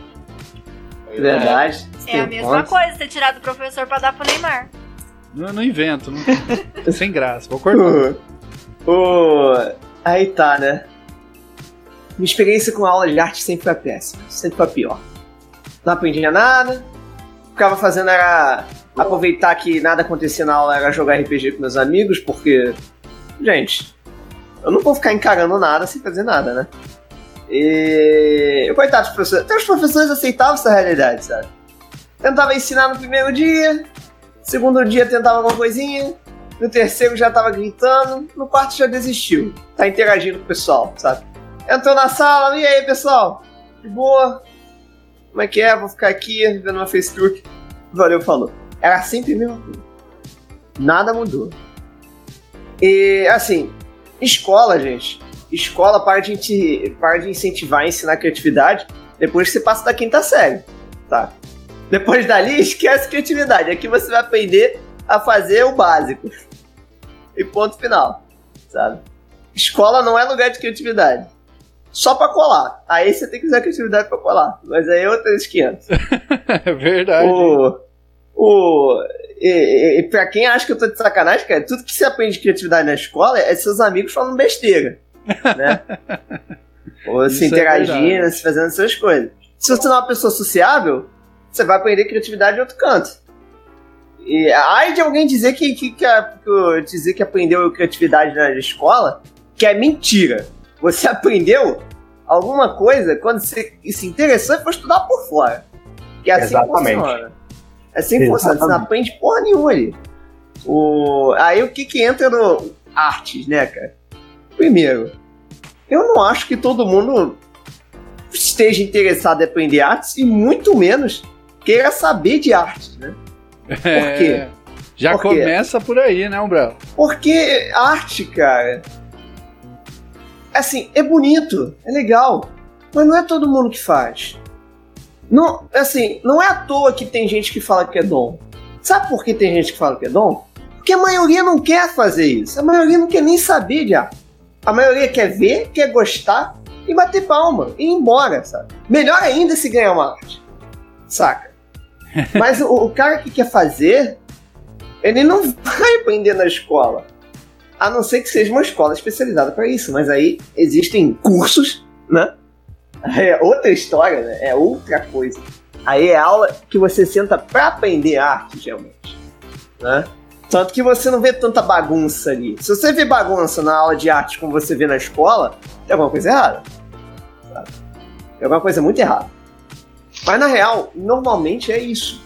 verdade. É a mesma pontos. coisa, você tirar do professor pra dar pro Neymar. Não, não invento. Não... Sem graça. Vou cortar. O, o- aí tá, né? Minha experiência com aula de arte sempre foi péssima, sempre foi pior. Não aprendia nada, ficava fazendo era aproveitar que nada acontecia na aula, era jogar RPG com meus amigos, porque, gente, eu não vou ficar encarando nada sem fazer nada, né? E. Coitado dos professores. Até os professores aceitavam essa realidade, sabe? Tentava ensinar no primeiro dia, segundo dia tentava alguma coisinha, no terceiro já tava gritando, no quarto já desistiu. Tá interagindo com o pessoal, sabe? Entrou na sala, e aí, pessoal? De boa? Como é que é? Vou ficar aqui vendo uma Facebook. Valeu, falou. Era sempre a mesma coisa. Nada mudou. E, assim, escola, gente. Escola para de, inti- para de incentivar e ensinar criatividade depois que você passa da quinta série, tá? Depois dali, esquece criatividade. Aqui você vai aprender a fazer o básico. E ponto final, sabe? Escola não é lugar de criatividade. Só pra colar. Aí você tem que usar criatividade pra colar. Mas aí é outras 500. É verdade. O. O. E, e, pra quem acha que eu tô de sacanagem, cara, tudo que você aprende de criatividade na escola é seus amigos falando besteira. Né? Ou se Isso é interagindo, verdade. se fazendo essas coisas. Se você não é uma pessoa sociável, você vai aprender criatividade em outro canto. E ai de alguém dizer que, que, que, a- que dizer que aprendeu criatividade na escola, que é mentira. Você aprendeu alguma coisa quando você se interessou e foi estudar por fora. Que é assim Exatamente. que funciona. É que funciona. Você não aprende porra nenhuma ali. O... Aí o que que entra no artes, né, cara? Primeiro, eu não acho que todo mundo esteja interessado em aprender artes e muito menos queira saber de artes, né? É, quê? Já Por quê? começa por aí, né, Umbrella? Porque arte, cara, assim, é bonito, é legal, mas não é todo mundo que faz. Não, assim, não é à toa que tem gente que fala que é dom. Sabe por que tem gente que fala que é dom? Porque a maioria não quer fazer isso. A maioria não quer nem saber de arte. A maioria quer ver, quer gostar e bater palma e ir embora, sabe? Melhor ainda se ganhar uma arte. Saca? Mas o, o cara que quer fazer, ele não vai aprender na escola. A não ser que seja uma escola especializada para isso. Mas aí existem cursos, né? É outra história, né? É outra coisa. Aí é aula que você senta pra aprender arte, geralmente. Né? Tanto que você não vê tanta bagunça ali. Se você vê bagunça na aula de arte como você vê na escola, tem alguma coisa errada. Sabe? Tem alguma coisa muito errada. Mas na real, normalmente é isso.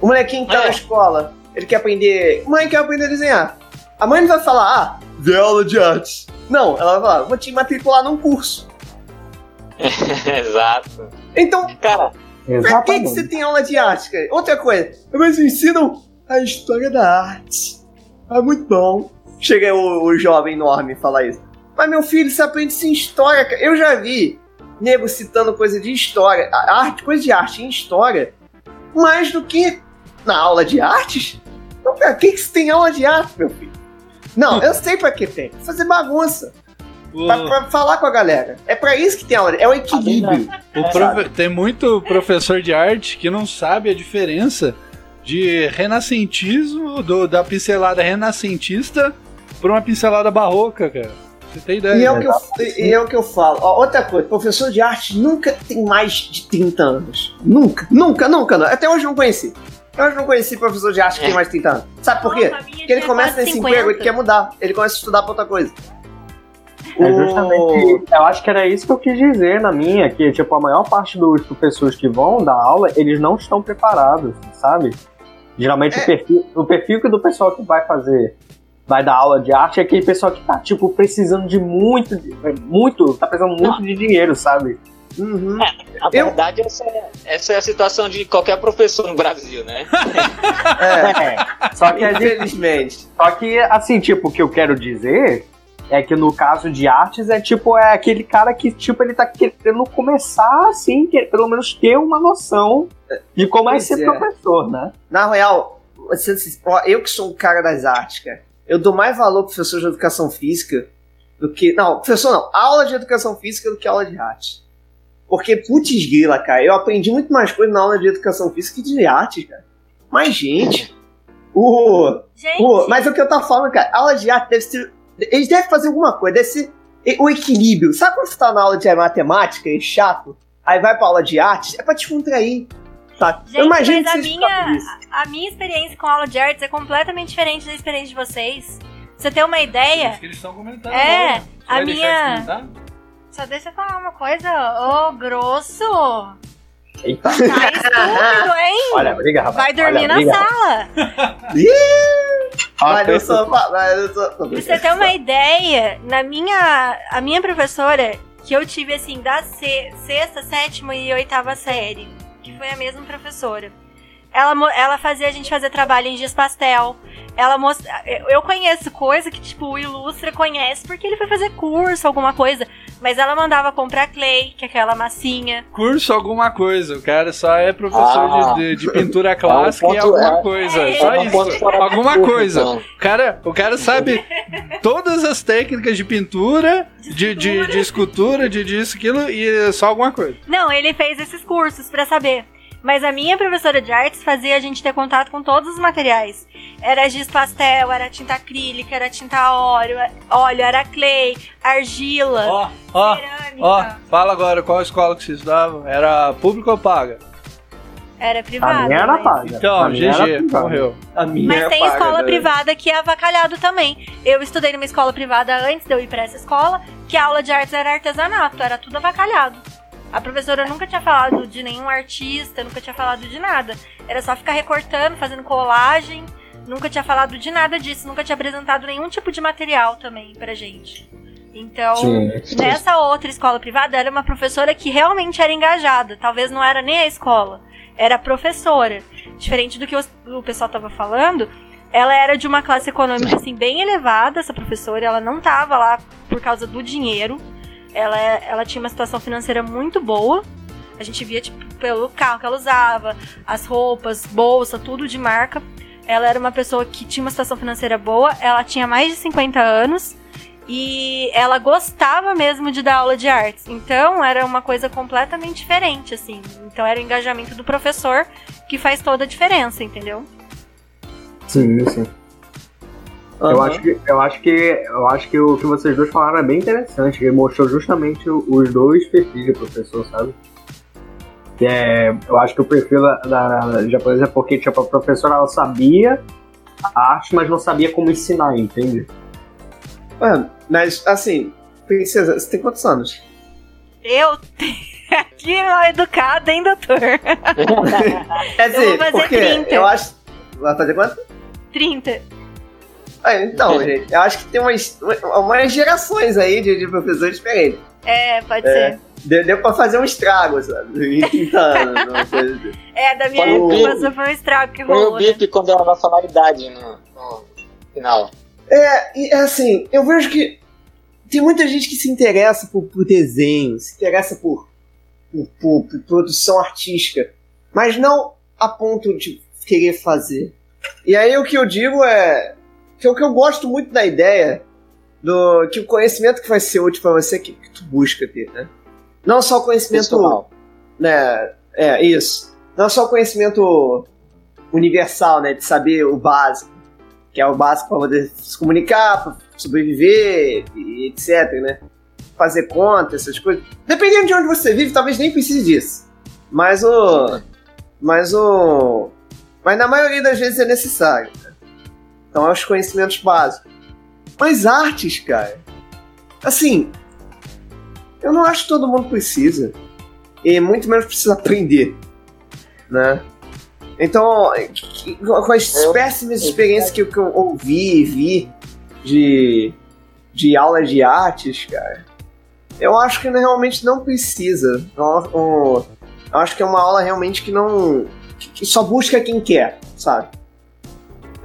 O molequinho que tá É. na escola, ele quer aprender. Mãe quer aprender a desenhar. A mãe não vai falar, ah, vê aula de artes. Não, ela vai falar, vou te matricular num curso. Exato. Então, Cara, Pra que, que você tem aula de arte, cara? Outra coisa, mas ensinam a história da arte. É muito bom. Chega o, o jovem enorme falar isso. Mas meu filho, você aprende isso em história, cara. Eu já vi nego citando coisa de história, arte, coisa de arte em história, mais do que na aula de artes. Então, pra que, que você tem aula de arte, meu filho? Não, eu sei pra que tem. Fazer bagunça. O, Pra, pra falar com a galera. É pra isso que tem aula. É o equilíbrio. o profe- tem muito professor de arte que não sabe a diferença de renascentismo, do- da pincelada renascentista pra uma pincelada barroca, cara. Você tem ideia? E é, o que eu, e é o que eu falo. Ó, outra coisa, professor de arte nunca tem mais de 30 anos. Nunca, nunca, nunca. não. Até hoje eu não conheci. Até hoje eu não conheci professor de arte que tem mais de 30 anos. Sabe por quê? Porque ele começa nesse 50. emprego, ele quer mudar. Ele começa a estudar pra outra coisa. É justamente, eu acho que era isso que eu quis dizer na minha, que tipo, a maior parte dos professores que vão dar aula, eles não estão preparados, sabe? Geralmente É. o, perfil, o perfil que do pessoal que vai fazer, vai dar aula de arte é aquele pessoal que tá, tipo, precisando de muito, de- muito, tá precisando muito de dinheiro, sabe? Uhum. na Eu- verdade, essa é, essa é a situação de qualquer professor no Brasil, né? É, É, só que gente infelizmente. Só que, assim, tipo, o que eu quero dizer é que no caso de artes é tipo, é aquele cara que, tipo, ele tá querendo começar, assim, que, pelo menos ter uma noção de como é Pois ser é. professor, né? Na real, eu que sou um cara das artes, cara, eu dou mais valor pro professor de educação física do que. Não, professor não, aula de educação física do que aula de arte. Porque, putz grila, cara, eu aprendi muito mais coisa na aula de educação física que de arte, cara. Mas, gente. O, Gente, o, mas o que eu tava falando, cara, aula de arte deve ser. Eles devem fazer alguma coisa, deve ser o equilíbrio. Sabe quando você tá na aula de matemática e é chato? Aí vai pra aula de arte, é pra te contrair. Sabe? Gente, eu imagino mas que a vocês minha- a minha experiência com aula de artes é completamente diferente da experiência de vocês. Você ter uma ideia, que eles estão comentando. É. Você a minha- só deixa eu falar uma coisa, ô grosso, Eita. tá estúpido, hein? Olha, briga, rapaz. Vai dormir Olha, na briga. sala. Vai no sofá, vai no sofá. Pra você ter uma ideia, na minha. A minha professora, que eu tive assim, da se- sexta, sétima e oitava série, que foi a mesma professora. Ela, ela fazia a gente fazer trabalho em giz pastel. Ela mostra, eu eu conheço coisa que, tipo, o Ilustra conhece porque ele foi fazer curso, alguma coisa. Mas ela mandava comprar clay, que é aquela massinha. Curso alguma coisa. O cara só é professor Ah. de, de- de pintura clássica e ponto- alguma é- coisa. é- só é um isso. Alguma coisa. então. O cara, o cara sabe todas as técnicas de pintura, de, de, de escultura, de disso, aquilo, e só alguma coisa. Não, ele fez esses cursos pra saber. Mas a minha professora de artes fazia a gente ter contato com todos os materiais. Era giz pastel, era tinta acrílica, era tinta óleo, óleo era clay, argila, Ó, ó, cerâmica. ó, fala agora qual escola que você estudava? Era pública ou paga? Era A privada. minha era mas- paga. Então, A minha era GG, privada. morreu. A minha Mas tem paga, escola né? privada que é avacalhado também. Eu estudei numa escola privada antes de eu ir pra essa escola, que a aula de artes era artesanato, era tudo avacalhado. A professora nunca tinha falado de nenhum artista, nunca tinha falado de nada. Era só ficar recortando, fazendo colagem. Nunca tinha falado de nada disso, nunca tinha apresentado nenhum tipo de material também pra gente. Então, Sim. Nessa outra escola privada, era uma professora que realmente era engajada. Talvez não era nem a escola, era a professora. Diferente do que o pessoal tava falando, ela era de uma classe econômica assim bem elevada, essa professora. Ela não tava lá por causa do dinheiro. Ela, ela tinha uma situação financeira muito boa. A gente via, tipo, pelo carro que ela usava, as roupas, bolsa, tudo de marca. Ela era uma pessoa que tinha uma situação financeira boa, ela tinha mais de 50 anos e ela gostava mesmo de dar aula de artes. Então era uma coisa completamente diferente, assim. Então era o engajamento do professor que faz toda a diferença, entendeu? Sim, sim. Eu Aham. acho, que, eu, acho que, eu acho que o que vocês dois falaram é bem interessante, que mostrou justamente os dois perfis de professor, sabe? Que é, eu acho que o perfil da, da japonesa é porque, tipo, a professora ela sabia a arte, mas não sabia como ensinar, entende? Mano, mas assim, princesa, você tem quantos anos? Eu aqui mal educada, hein, doutor? Quer Eu vou fazer porque 30. eu acho. Vai fazer quanto? 30. Ah, então, gente, eu acho que tem umas, umas gerações aí de, de professores diferentes. É, pode É. ser. Deu, deu pra fazer um estrago, sabe? Em 30 anos. uma coisa assim. É, da minha época foi um estrago que Foi o rolou, né? bip quando era nacionalidade no, no final. É, e é assim, eu vejo que tem muita gente que se interessa por, por desenho, se interessa por, por, por- por produção artística, mas não a ponto de querer fazer. E aí o que eu digo é que o que eu gosto muito da ideia do que o conhecimento que vai ser útil pra você que, que tu busca ter, né? Não só o conhecimento Pessoal. né? É, isso. Não só o conhecimento universal, né? De saber o básico, que é o básico para poder se comunicar, para sobreviver, e etc, né? Fazer conta, essas coisas. Dependendo de onde você vive, talvez nem precise disso. Mas o. Mas o. Mas na maioria das vezes é necessário. né? Então é os conhecimentos básicos. Mas artes, cara. Assim. Eu não acho que todo mundo precisa e muito menos precisa aprender, né? Então, com as péssimas experiências que eu, ouvi e vi de, de aulas de artes, cara, eu acho que realmente não precisa. Eu, eu- eu acho que é uma aula realmente que não. que só busca quem quer, sabe?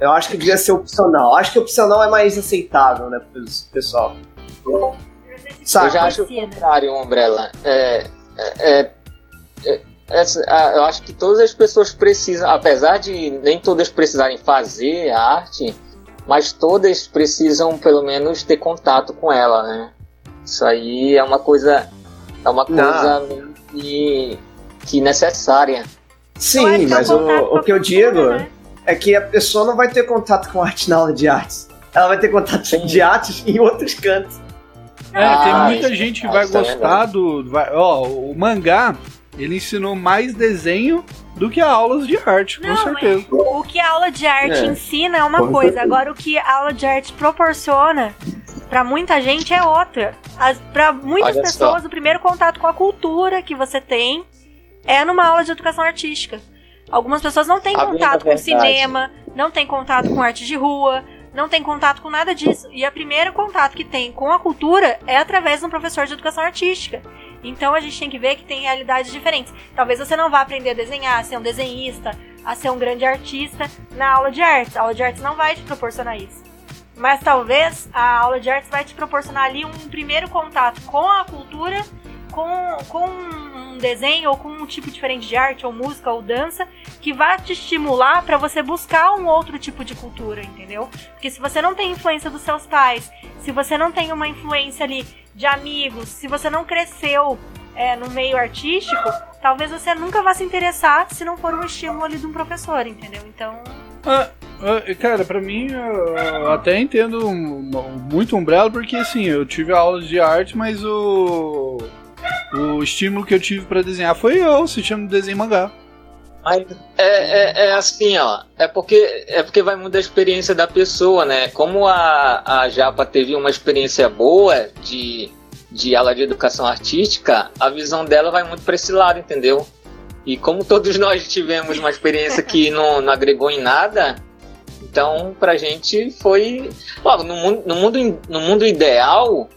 Eu acho que devia ser opcional. Acho que opcional é mais aceitável, né, pro pessoal. Sabe? Eu já acho o Ensina. contrário, Umbrella. É, é, é- é- eu acho que todas as pessoas precisam, apesar de nem todas precisarem fazer a arte, mas todas precisam pelo menos ter contato com ela, né? Isso aí é uma coisa, é uma coisa meio que, que necessária. Sim, é mas o, o que eu digo né? É que a pessoa não vai ter contato com arte na aula de artes. Ela vai ter contato Sim. de artes em outros cantos. É, Ah, tem muita gente que ah, vai é gostar do. vai- ó, o mangá, ele ensinou mais desenho do que aulas de arte, com Não, certeza. O que a aula de arte É. ensina é uma Com coisa, certeza. agora o que a aula de arte proporciona pra muita gente é outra. Pra muitas Olha só. pessoas, o primeiro contato com a cultura que você tem é numa aula de educação artística. Algumas pessoas não têm Abrindo contato a com verdade. cinema, não têm contato com arte de rua, não tem contato com nada disso. E o primeiro contato que tem com a cultura é através de um professor de educação artística. Então a gente tem que ver que tem realidades diferentes. Talvez você não vá aprender a desenhar, a ser um desenhista, a ser um grande artista na aula de artes. A aula de artes não vai te proporcionar isso. Mas talvez a aula de artes vai te proporcionar ali um primeiro contato com a cultura, com, com um desenho ou com um tipo diferente de arte, ou música, ou dança, que vai te estimular para você buscar um outro tipo de cultura, entendeu? Porque se você não tem influência dos seus pais, se você não tem uma influência ali de amigos, se você não cresceu é, no meio artístico, talvez você nunca vá se interessar se não for um estímulo ali de um professor, entendeu? Então, Ah, ah, cara, pra mim, eu até entendo muito Umbrella, porque assim, eu tive aulas de arte, mas o. O estímulo que eu tive pra desenhar foi eu, se chama desenho mangá. Mas é, é, é assim, ó. É porque, é porque vai muito da experiência da pessoa, né? Como a, a Japa teve uma experiência boa de, de aula de educação artística, a visão dela vai muito para esse lado, entendeu? E como todos nós tivemos uma experiência que não, não agregou em nada, então pra gente foi. Logo, no mundo, no mundo, no mundo ideal,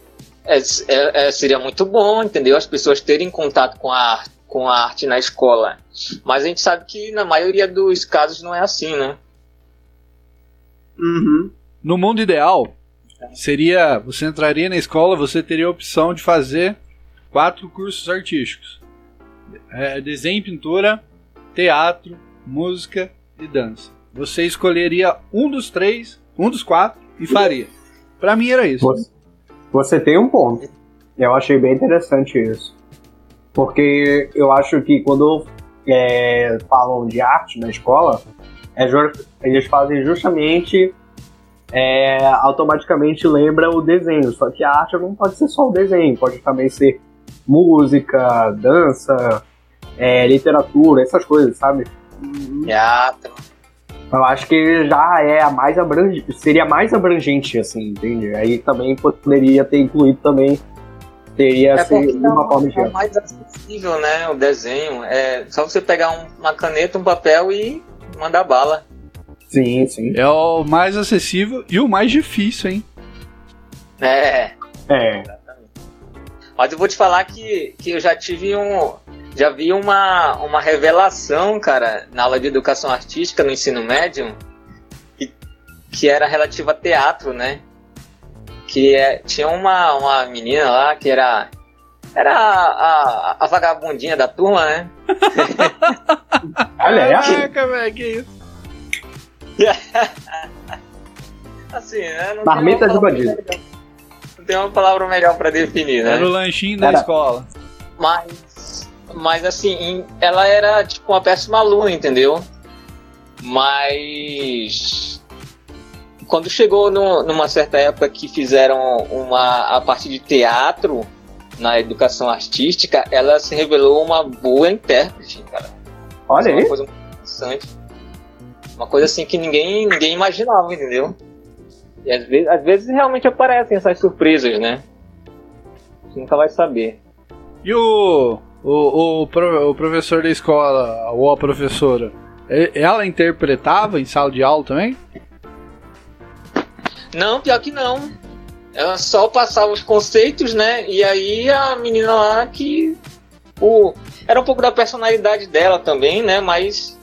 é, é- é- seria muito bom, entendeu? As pessoas terem contato com a, arte- com a arte na escola. Mas a gente sabe que na maioria dos casos não é assim, né? Uhum. No mundo ideal, seria. Você entraria na escola, você teria a opção de fazer quatro cursos artísticos. é, desenho e pintura, teatro, música e dança. Você escolheria um dos três, um dos quatro e faria. Pra mim era isso. Você, você tem um ponto. Eu achei bem interessante isso. Porque eu acho que quando é, falam de arte na escola, é eles fazem justamente. é, automaticamente lembra o desenho. Só que a arte não pode ser só o desenho, pode também ser música, dança, é, literatura, essas coisas, sabe? Teatro. Eu acho que já é a mais abrangente, seria mais abrangente, assim, entende? Aí também poderia ter incluído também, teria É sido de uma forma é geral. mais acessível, né? O desenho. É só você pegar um- uma caneta, um papel e mandar bala. Sim, sim. É o mais acessível e o mais difícil, hein? É. É, Mas eu vou te falar que, que eu já tive um. Já vi uma, uma revelação, cara, na aula de educação artística no ensino médio, que, que era relativa a teatro, né? Que é, tinha uma, uma menina lá que era. Era a, a, a vagabundinha da turma, né? olha, é assim. Caraca, velho, que isso? Assim, né? Não Marmita de bandido. melhor- Não tem uma palavra melhor pra definir, né? Era o lanchinho da escola. Mas, mas assim, ela era tipo uma péssima aluna, entendeu? Mas quando chegou no- numa certa época que fizeram uma a parte de teatro na educação artística, ela se revelou uma boa intérprete, cara. Olha é aí. uma coisa muito interessante. Uma coisa assim que ninguém, ninguém imaginava, entendeu? E às vezes, às vezes realmente aparecem essas surpresas, né? Você nunca vai saber. E o, o, o, o professor da escola, ou a professora, ela interpretava em sala de aula também? Não, pior que não. Ela só passava os conceitos, né? E aí a menina lá que. O, era um pouco da personalidade dela também, né? Mas.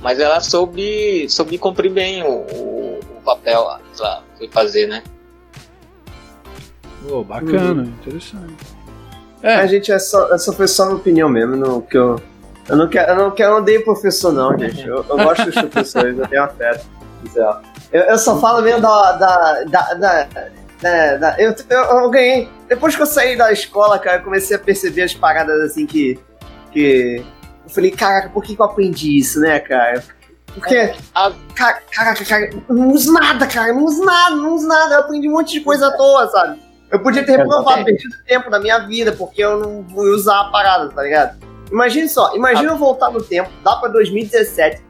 Mas ela soube, soube cumprir bem o, o, o papel lá que ela foi fazer, né? Pô, bacana, interessante. A É, gente, essa, essa foi só minha opinião mesmo, não, que eu, eu não quero, eu não quero, eu odeio professor não, gente. Eu, eu gosto dos professores, eu tenho afeto. Eu, eu só falo mesmo da, da, da, da, da- da- eu, eu, eu ganhei. Depois que eu saí da escola, cara, eu comecei a perceber as paradas assim que, que eu falei, caraca, por que, que eu aprendi isso, né, cara? Porque, ca- caraca, cara, eu não uso nada, cara, eu não uso nada, não uso nada, eu aprendi um monte de coisa à toa, sabe? Eu podia ter reprovado, perdido tempo da minha vida, porque eu não vou usar a parada, tá ligado? Imagine só, imagina eu voltar no tempo, lá pra 2017,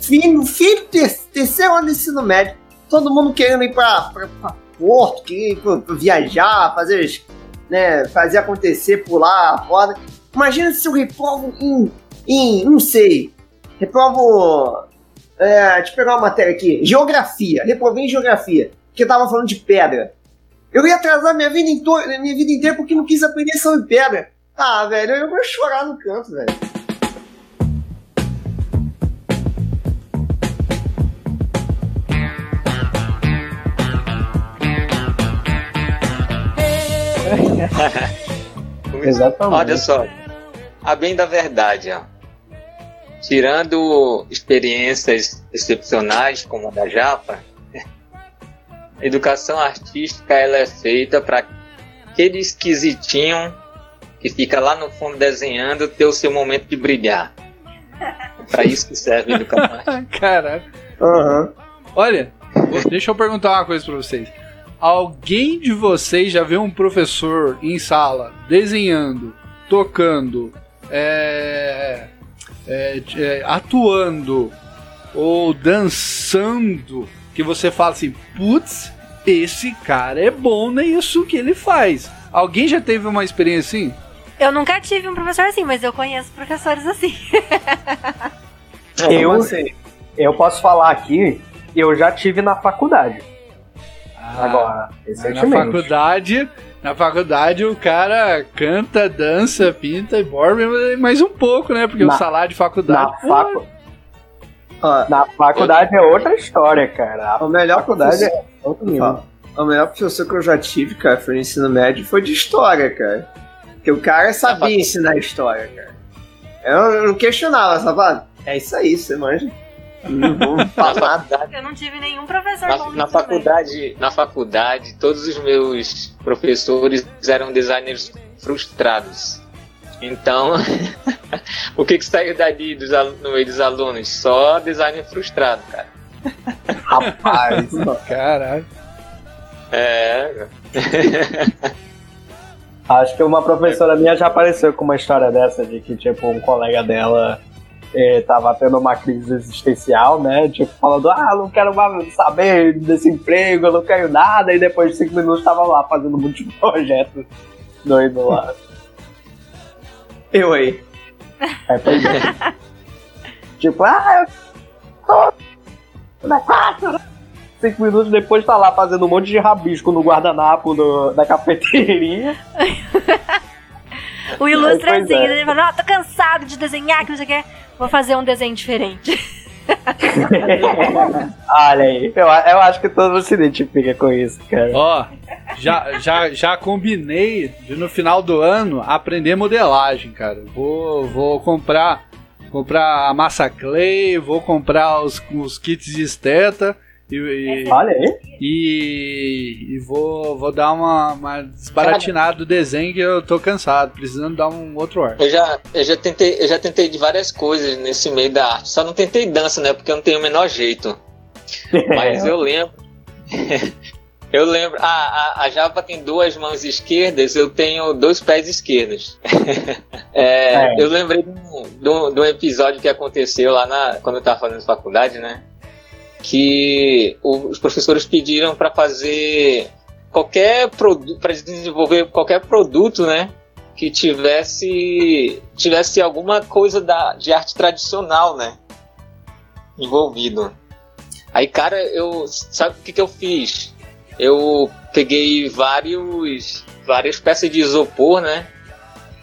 fim, no fim do ter- terceiro ano do ensino médio, todo mundo querendo ir pra, pra, pra Porto, ir pra- pra viajar, fazer, né, fazer acontecer, pular a roda. Imagina se eu reprovo em, em não sei, reprovo, é, deixa eu pegar uma matéria aqui, geografia, reprovei em geografia, porque tava falando de pedra. Eu ia atrasar minha vida, into- minha vida inteira porque não quis aprender sobre pedra. Ah, velho, eu vou chorar no canto, velho. Exatamente. Olha só, a bem da verdade, ó. Tirando experiências excepcionais como a da Japa, educação artística ela é feita para aquele esquisitinho que fica lá no fundo desenhando ter o seu momento de brilhar. Para isso que serve a educação artística. caraca. Aham. Olha, deixa eu perguntar uma coisa pra vocês. Alguém de vocês já viu um professor em sala desenhando, tocando, é, é, é, atuando ou dançando que você fala assim, putz, esse cara é bom nisso que ele faz. Alguém já teve uma experiência assim? Eu nunca tive um professor assim, mas eu conheço professores assim. Eu, assim? eu posso falar aqui, eu já tive na faculdade. Ah, Agora, Mas na recentemente. faculdade, na faculdade o cara canta, dança, pinta e borda, mais um pouco, né? Porque Na- o salário de faculdade. Na, facu- Ó, na faculdade é outra história, cara. A o melhor faculdade professor, é outro nível. o melhor professor que eu já tive, cara, foi no ensino médio, foi de história, cara. Porque o cara sabia ensinar história, cara. Eu, eu não questionava, falava, é isso aí, você manja. Não vou Na falar nada. Eu não tive nenhum professor na, na faculdade, na faculdade, todos os meus professores eram designers frustrados. Então, o que que saiu dali dos, no meio dos alunos? Só designer frustrado, cara. Rapaz. Caralho. É, Acho que uma professora minha já apareceu com uma história dessa, de que, tipo, um colega dela eh, tava tendo uma crise existencial, né? Tipo, falando, ah, não quero mais saber desse emprego, eu não quero nada, e depois de cinco minutos tava lá fazendo um monte de projeto doido lá. Eu aí. É, pois é. tipo, ah, eu tô na quarta. Cinco minutos depois tá lá fazendo um monte de rabisco no guardanapo do- da cafeteria. O ilustrazinho, Pois é. ele fala, ah, tô cansado de desenhar, que não sei o que. Vou fazer um desenho diferente. Olha aí, eu, eu acho que todo mundo se identifica com isso, cara. Ó, já, já, já combinei de no final do ano aprender modelagem, cara. Vou, vou comprar comprar a massa clay, vou comprar os, os kits de esteta e, e, Olha aí. e, e vou, vou dar uma, uma desbaratinada do desenho que eu tô cansado, precisando dar um outro ar. eu já, eu já tentei, eu já tentei de várias coisas nesse meio da arte. Só não tentei dança, né? Porque eu não tenho o menor jeito. Mas eu lembro. Eu lembro. Ah, a, a Java tem duas mãos esquerdas, eu tenho dois pés esquerdos. É, É. Eu lembrei de um, episódio que aconteceu lá na, quando eu tava fazendo faculdade, né? Que os professores pediram para fazer qualquer produto, para desenvolver qualquer produto, né? Que tivesse tivesse alguma coisa da, de arte tradicional, né? Envolvido. Aí, cara, eu. Sabe o que, que eu fiz? Eu peguei vários. várias peças de isopor, né?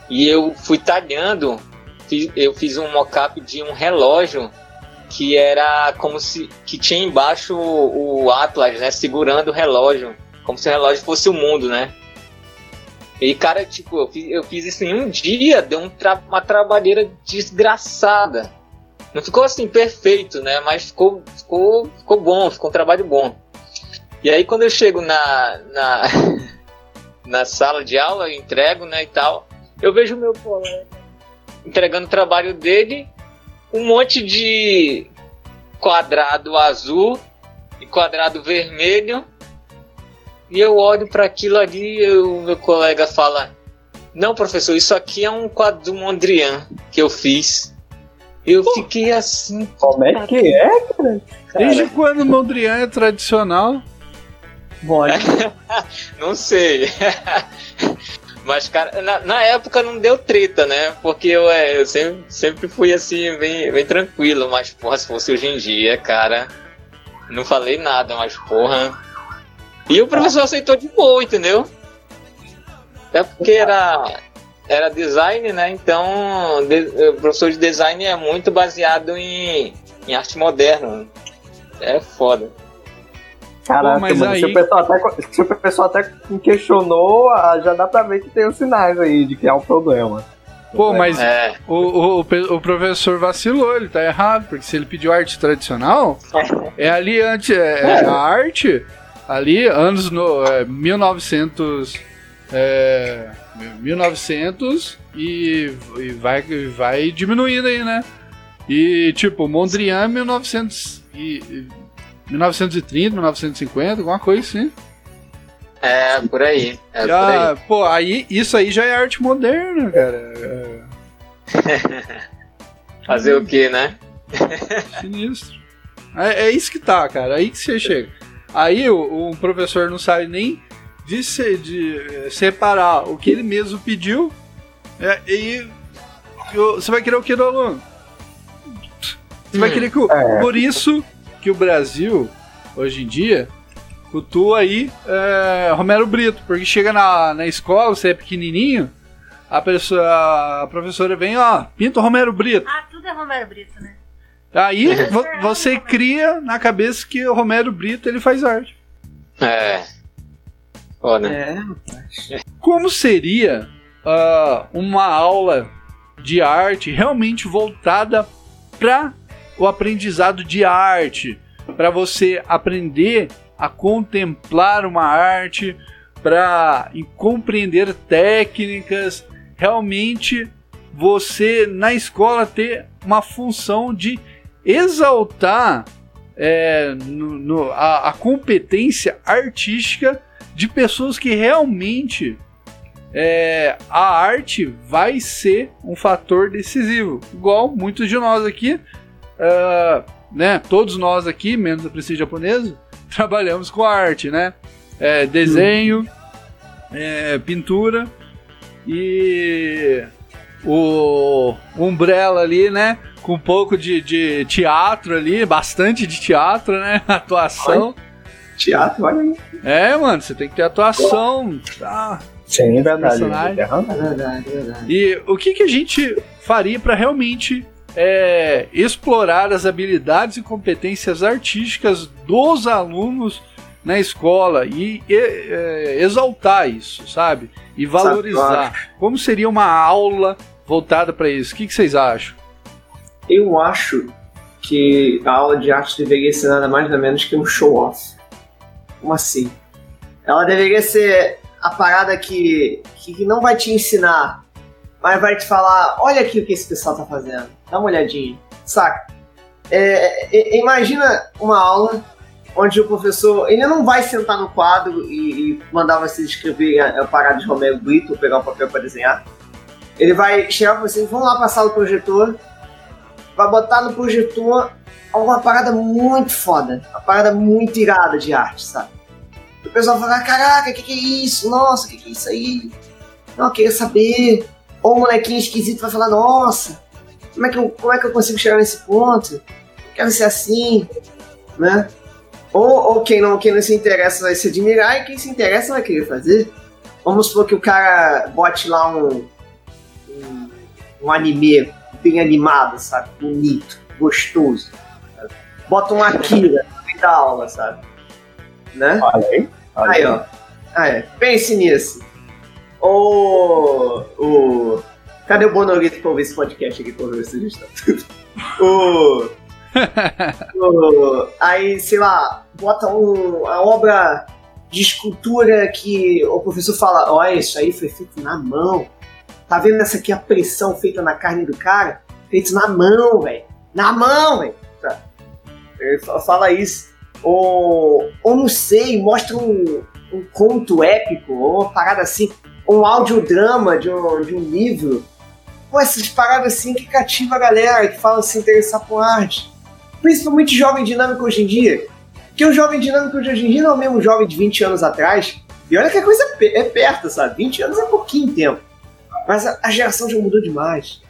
E eu fui talhando. fiz- eu fiz um mock-up de um relógio que era como se. que tinha embaixo o, o Atlas, né? Segurando o relógio. Como se o relógio fosse o mundo, né? E, cara, tipo, eu fiz, eu fiz isso em um dia, deu um tra- uma trabalheira desgraçada. Não ficou assim perfeito, né? Mas ficou, ficou, ficou bom, ficou um trabalho bom. E aí quando eu chego na, na, na sala de aula, eu entrego, né, e tal, eu vejo o meu colega entregando o trabalho dele, um monte de quadrado azul e quadrado vermelho. E eu olho para aquilo ali e o meu colega fala: Não, professor, isso aqui é um quadro do Mondrian que eu fiz. Eu fiquei assim, Como é que é, cara? Desde quando o Mondrian é tradicional? Bora. não sei. Mas, cara, na, na época não deu treta, né? Porque eu, é, eu sempre, sempre fui assim, bem, bem tranquilo. Mas, porra, se fosse hoje em dia, cara, não falei nada, mas, porra. E o professor aceitou de boa, entendeu? Até porque era, era design, né? Então, de- o professor de design é muito baseado em, em arte moderna. É foda. Caraca, Pô, mas mano, aí- se, o pessoal até, se o pessoal até questionou, ah, já dá pra ver que tem os sinais aí de que é um problema. Pô, mas É. o, o, o professor vacilou, ele tá errado, porque se ele pediu arte tradicional, é ali antes, é, é a arte, ali, anos no, é, 1900, é, 1900 e, e vai, vai diminuindo aí, né? E tipo, Mondrian 1900 e, e 1930, 1950, alguma coisa assim. É, por aí. É por Já, aí. pô, aí isso aí já é arte moderna, cara. Fazer o que, né? Sinistro. É, é isso que tá, cara. Aí que você chega. Aí o, o professor não sabe nem de, se- de, eh, separar o que ele mesmo pediu. É, e o- você vai querer o que do aluno? Você vai Hum. querer que o, É. Por isso que o Brasil, hoje em dia, cultua aí é, Romero Brito. Porque chega na, na escola, você é pequenininho, a, pessoa, a professora vem, ó, pinta o Romero Brito. Ah, tudo é Romero Brito, né? Aí vo- você cria na cabeça que o Romero Brito ele faz arte. É. Foda. É. Como seria ah, uma aula de arte realmente voltada para o aprendizado de arte, para você aprender a contemplar uma arte, para compreender técnicas, realmente você na escola ter uma função de exaltar é, no- no- a, a competência artística de pessoas que realmente é, a arte vai ser um fator decisivo. Igual muitos de nós aqui, ah, né? Todos nós aqui, menos a Prestígio Japonesa, trabalhamos com arte, né? É, desenho, é, pintura e o Umbrella ali, né? Com um pouco de, de teatro ali, bastante de teatro, né? Atuação. Teatro, olha aí. É, mano, você tem que ter atuação. Tá? Sim, verdade. Personagem. Aham. É verdade, é verdade. E o que, que a gente faria para realmente é, explorar as habilidades e competências artísticas dos alunos na escola e, e, é, exaltar isso, sabe? E valorizar. Como seria uma aula voltada para isso? O que, que vocês acham? Eu acho que a aula de arte deveria ser nada mais nada menos que um show-off. Como assim? Ela deveria ser a parada que, que não vai te ensinar, mas vai te falar: olha aqui o que esse pessoal tá fazendo, dá uma olhadinha, saca? É, é, imagina uma aula onde o professor ele não vai sentar no quadro e, e mandar você escrever a, a parada de Romero Brito pegar um papel para desenhar. Ele vai chegar pra vocês, vão lá pra sala do projetor, vai botar no projetor uma parada muito foda, uma parada muito irada de arte, sabe? O pessoal fala, caraca, o que, que é isso? Nossa, o que, que é isso aí? Não, eu queria saber. Ou um molequinho esquisito vai falar, nossa, como é que eu, como é que eu consigo chegar nesse ponto? Quero ser assim, né? Ou, ou quem, não, quem não se interessa vai se admirar e quem se interessa vai querer fazer. Vamos supor que o cara bote lá um, um, um anime bem animado, sabe? Bonito, gostoso. sabe? Bota um Akira no meio da aula, sabe? Né? Olha aí. Olha Aí, ó. Ah, é. Pense nisso. Ou. O. Cadê o Bonorito pra ouvir esse podcast aqui pra ouvir sugestão? o. o. Aí, sei lá, bota um, a obra de escultura que o professor fala: olha, isso aí foi feito na mão. Tá vendo essa aqui, a pressão feita na carne do cara? Feito na mão, velho. Na mão, velho. Tá. Ele fa- fala isso. Ou, ou não sei, mostra um, um conto épico, ou uma parada assim, um audiodrama de um, de um livro. Pô, essas paradas assim que cativa a galera, que fala se interessar por arte. Principalmente jovem dinâmico hoje em dia. Porque o jovem dinâmico de hoje em dia não é o mesmo jovem de 20 anos atrás. E olha que a coisa é pe- perto, sabe? 20 anos é pouquinho tempo. Mas a, a geração já mudou demais.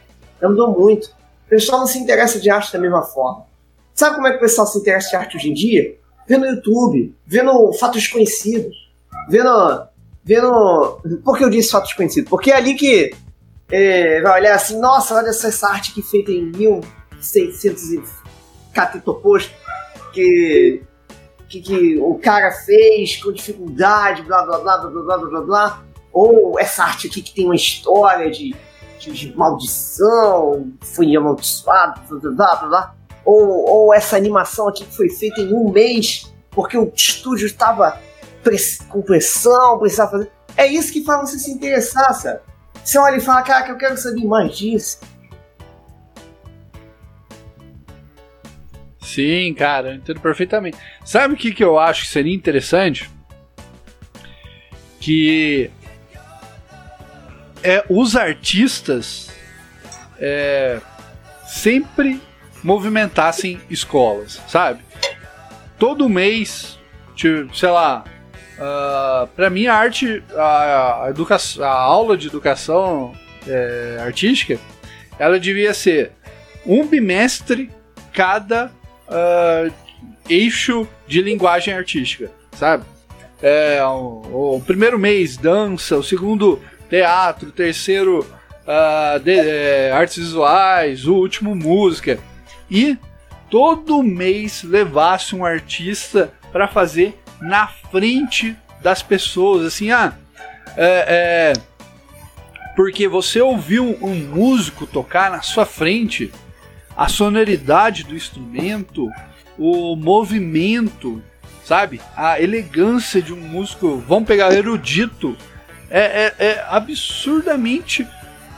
Já mudou muito. O pessoal não se interessa de arte da mesma forma. Sabe como é que o pessoal se interessa de arte hoje em dia? Vendo YouTube, vendo fatos conhecidos, vendo. vendo. Por que eu disse fatos conhecidos? Porque é ali que é, vai olhar assim, nossa, olha essa arte que feita em 1600 e catetoposto, que, que, que o cara fez com dificuldade, blá blá blá blá blá blá blá blá. Ou essa arte aqui que tem uma história de, de, de maldição, foi amaldiçoado, blá blá blá blá blá. Ou, ou essa animação aqui que foi feita em um mês, porque o estúdio estava com pressão, precisava fazer. É isso que faz você se interessar, sabe? Você olha e fala, cara, que eu quero saber mais disso. Sim, cara, eu entendo perfeitamente. Sabe o que, que eu acho que seria interessante? Que é os artistas é, sempre movimentassem escolas, sabe? Todo mês, tipo, sei lá, ah, pra mim a arte, a, a, a aula de educação é, artística, ela devia ser um bimestre cada ah, eixo de linguagem artística, sabe? É, o, o primeiro mês dança, o segundo teatro, o terceiro ah, de- é, artes visuais, o último música e todo mês levasse um artista para fazer na frente das pessoas, assim, ah, é, é, Porque você ouviu um músico tocar na sua frente, a sonoridade do instrumento, o movimento, sabe? A elegância de um músico, vamos pegar erudito, é, é, é absurdamente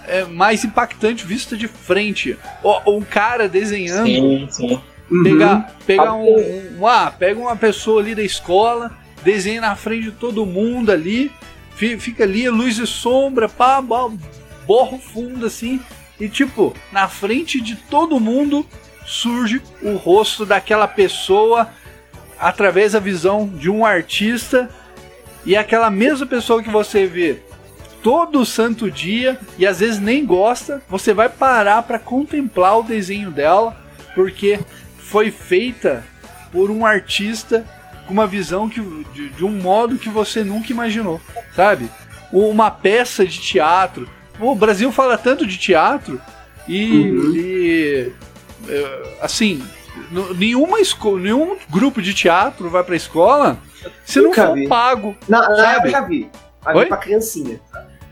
é, mais impactante vista de frente. O, um cara desenhando, Sim, sim. Pegar, pegar um, um- ah, pega uma pessoa ali da escola, desenha na frente de todo mundo ali, fi- fica ali luz e sombra, pá, pá, borra o fundo assim, e tipo, na frente de todo mundo surge o rosto daquela pessoa através da visão de um artista e aquela mesma pessoa que você vê todo santo dia e às vezes nem gosta, você vai parar para contemplar o desenho dela, porque foi feita por um artista com uma visão que, de, de um modo que você nunca imaginou, sabe? Uma peça de teatro. O Brasil fala tanto de teatro e, e, eh, assim, nenhuma esco- nenhum grupo de teatro vai pra escola se não for vi. pago. Na, na Sabe? eu já vi. Oi? pra criancinha.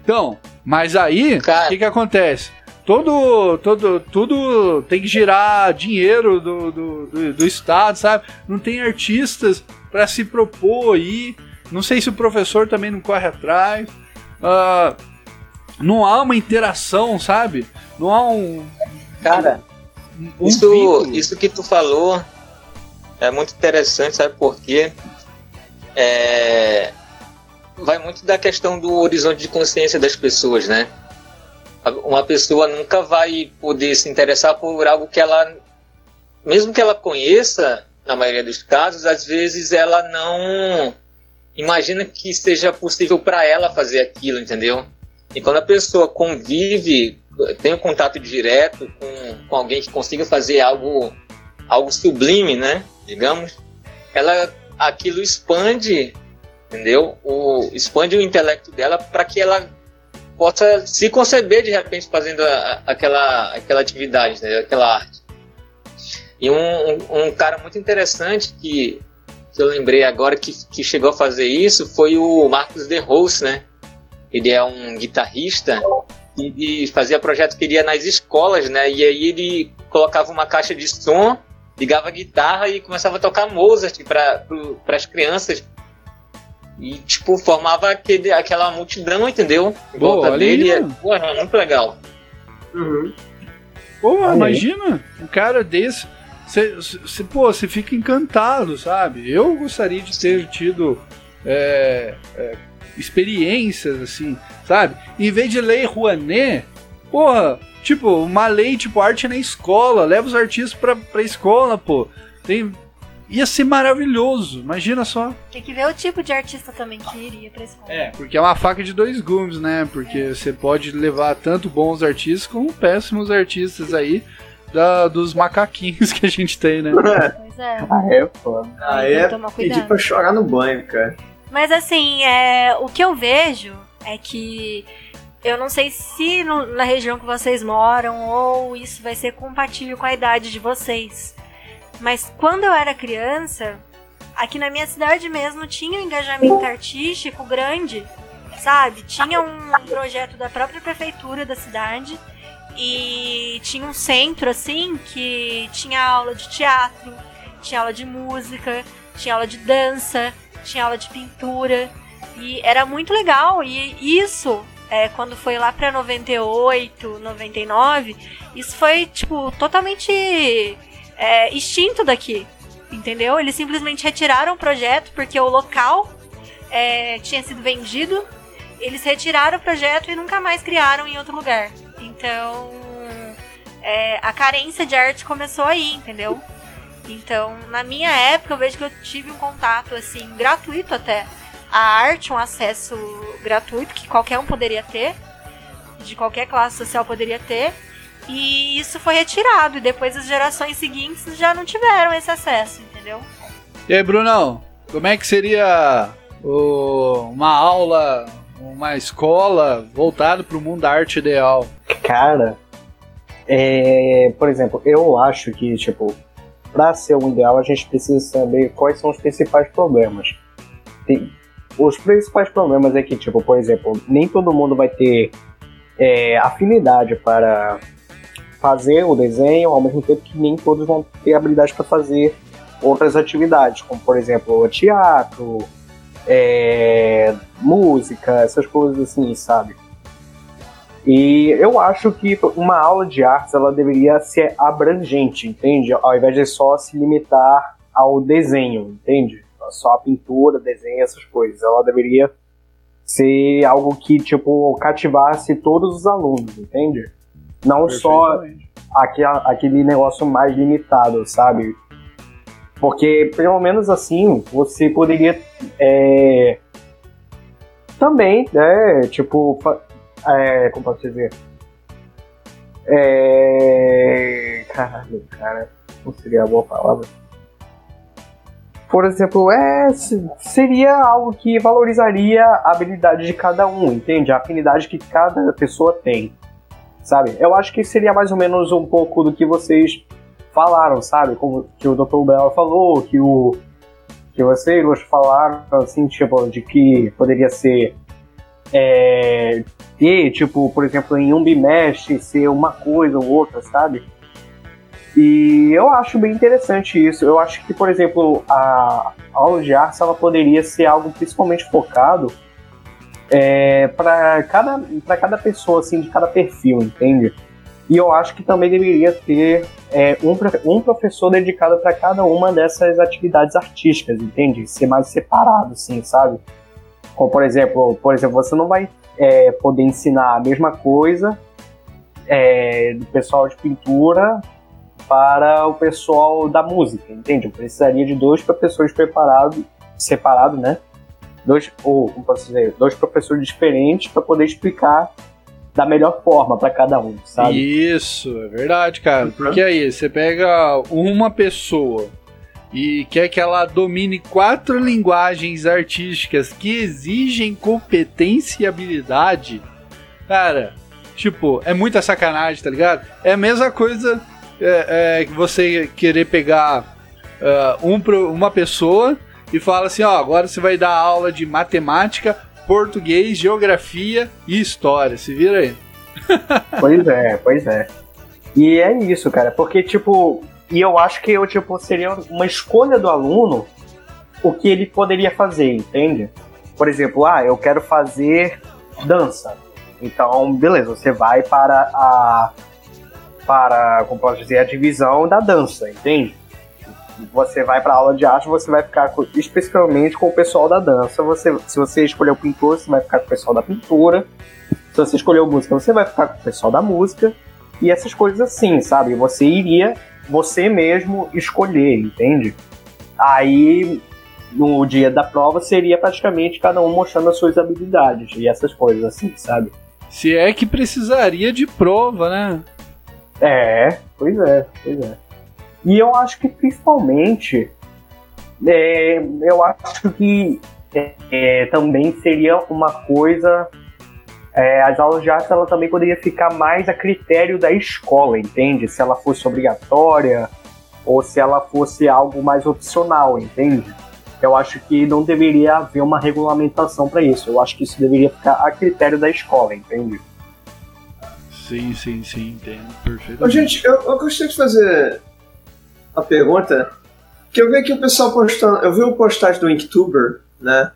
Então, mas aí, o que que acontece? Todo, todo, tudo tem que girar dinheiro do, do, do, do Estado, sabe? Não tem artistas para se propor aí. Não sei se o professor também não corre atrás. Ah, não há uma interação, sabe? Não há um. Cara, um isso, vínculo. isso que tu falou é muito interessante, sabe por quê? É, vai muito da questão do horizonte de consciência das pessoas, né? Uma pessoa nunca vai poder se interessar por algo que ela, mesmo que ela conheça, na maioria dos casos, às vezes ela não imagina que seja possível para ela fazer aquilo, entendeu? E quando a pessoa convive, tem um contato direto com, com alguém que consiga fazer algo, algo sublime, né? Digamos, ela aquilo expande, entendeu? O, expande o intelecto dela para que ela possa se conceber de repente fazendo a- aquela, aquela atividade, né? aquela arte. E um, um, um cara muito interessante que, que eu lembrei agora que, que chegou a fazer isso foi o Marcos De Rose, né? Ele é um guitarrista e, e fazia projeto que ele ia nas escolas, né? E aí ele colocava uma caixa de som, ligava a guitarra e começava a tocar Mozart para as crianças. E, tipo, formava aquele, aquela multidão, entendeu? Em Boa, volta olha dele. aí, É, pô, é muito legal. Uhum. Pô, aí. imagina um cara desse. Você, pô, você fica encantado, sabe? Eu gostaria de ter tido é, é, experiências assim, sabe? Em vez de lei Rouanet, porra, tipo, uma lei tipo arte na escola, leva os artistas pra, pra escola, pô. Tem, ia ser maravilhoso, imagina só. Tem que ver o tipo de artista também que iria pra escola. É, porque é uma faca de dois gumes, né? Porque você pode levar tanto bons artistas como péssimos artistas aí da, dos macaquinhos que a gente tem, né? Pois é. Ah, é, pô. Ah, Tem que é pedir pra chorar no banho, cara. Mas assim, é, o que eu vejo é que eu não sei se no- na região que vocês moram ou isso vai ser compatível com a idade de vocês. Mas quando eu era criança, aqui na minha cidade mesmo tinha um engajamento artístico grande, sabe? Tinha um projeto da própria prefeitura da cidade e tinha um centro assim que tinha aula de teatro, tinha aula de música, tinha aula de dança, tinha aula de pintura e era muito legal e isso é, quando foi lá pra 98, 99, isso foi tipo totalmente é, extinto daqui, entendeu? Eles simplesmente retiraram o projeto porque o local é, tinha sido vendido, eles retiraram o projeto e nunca mais criaram em outro lugar. Então é, a carência de arte começou aí, entendeu? Então, na minha época, eu vejo que eu tive um contato, assim, gratuito até. A arte, um acesso gratuito que qualquer um poderia ter, de qualquer classe social poderia ter. E isso foi retirado, e depois as gerações seguintes já não tiveram esse acesso, entendeu? E aí, Brunão, como é que seria o- uma aula, uma escola voltada para o mundo da arte ideal? Cara, é, por exemplo, eu acho que, tipo, pra ser um ideal, a gente precisa saber quais são os principais problemas. Tem- os principais problemas é que, tipo, por exemplo, nem todo mundo vai ter é, afinidade para fazer o desenho, ao mesmo tempo que nem todos vão ter habilidade para fazer outras atividades, como por exemplo teatro, é, música, essas coisas assim, sabe? E eu acho que uma aula de artes ela deveria ser abrangente, entende? Ao invés de só se limitar ao desenho, entende? Só a pintura, desenho, essas coisas. Ela deveria ser algo que, tipo, cativasse todos os alunos, entende? Não só aquele, aquele negócio mais limitado, sabe? Porque, pelo menos assim, você poderia é, também, né, tipo, é, como posso dizer? É, caralho, cara, não seria a boa palavra. Por exemplo, é, se- seria algo que valorizaria a habilidade de cada um, entende? A afinidade que cada pessoa tem, sabe? Eu acho que seria mais ou menos um pouco do que vocês falaram, sabe? Como que o Dr. Bell falou, que o que vocês falaram, assim, tipo, de que poderia ser é, tipo, por exemplo, em um bimestre ser uma coisa ou outra, sabe? E eu acho bem interessante isso. Eu acho que, por exemplo, a aula de artes ela poderia ser algo principalmente focado é, para cada, pra cada pessoa, assim, de cada perfil, entende? E eu acho que também deveria ter é, um, um professor dedicado para cada uma dessas atividades artísticas, entende? Ser mais separado, assim, sabe? Como, por exemplo, por exemplo, você não vai é, poder ensinar a mesma coisa é, do pessoal de pintura para o pessoal da música, entende? Eu precisaria de dois professores preparados, separados, né? Dois, ou, como posso dizer, dois professores diferentes para poder explicar da melhor forma para cada um, sabe? Isso, é verdade, cara. Porque aí, você pega uma pessoa e quer que ela domine quatro linguagens artísticas que exigem competência e habilidade. Cara, tipo, é muita sacanagem, tá ligado? É a mesma coisa é, é, que você querer pegar ah, um, uma pessoa e fala assim: ó, agora você vai dar aula de matemática, português, geografia e história. Se vira aí. Pois é, pois é. E é isso, cara, porque, tipo, e eu acho que eu, tipo, seria uma escolha do aluno o que ele poderia fazer, entende? Por exemplo, ah, eu quero fazer dança. Então, beleza, você vai para a. para, como posso dizer, a divisão da dança, entende? Você vai para aula de arte, você vai ficar com- especificamente com o pessoal da dança. Você, se você escolher o pintor, você vai ficar com o pessoal da pintura. Se você escolheu música, você vai ficar com o pessoal da música. E essas coisas assim, sabe? Você iria você mesmo escolher, entende? Aí, no dia da prova, seria praticamente cada um mostrando as suas habilidades e essas coisas assim, sabe? Se é que precisaria de prova, né? É, pois é, pois é. E eu acho que principalmente, é, eu acho que é, é, também seria uma coisa. é, as aulas de arte ela também poderia ficar mais a critério da escola, entende? Se ela fosse obrigatória ou se ela fosse algo mais opcional, entende? Eu acho que não deveria haver uma regulamentação para isso. Eu acho que isso deveria ficar a critério da escola, entende? Sim, sim, sim, entendo Ô, perfeitamente. gente, eu, eu gostaria de fazer a pergunta. Que eu vi aqui o pessoal postando. Eu vi o postagem do Inktuber, né?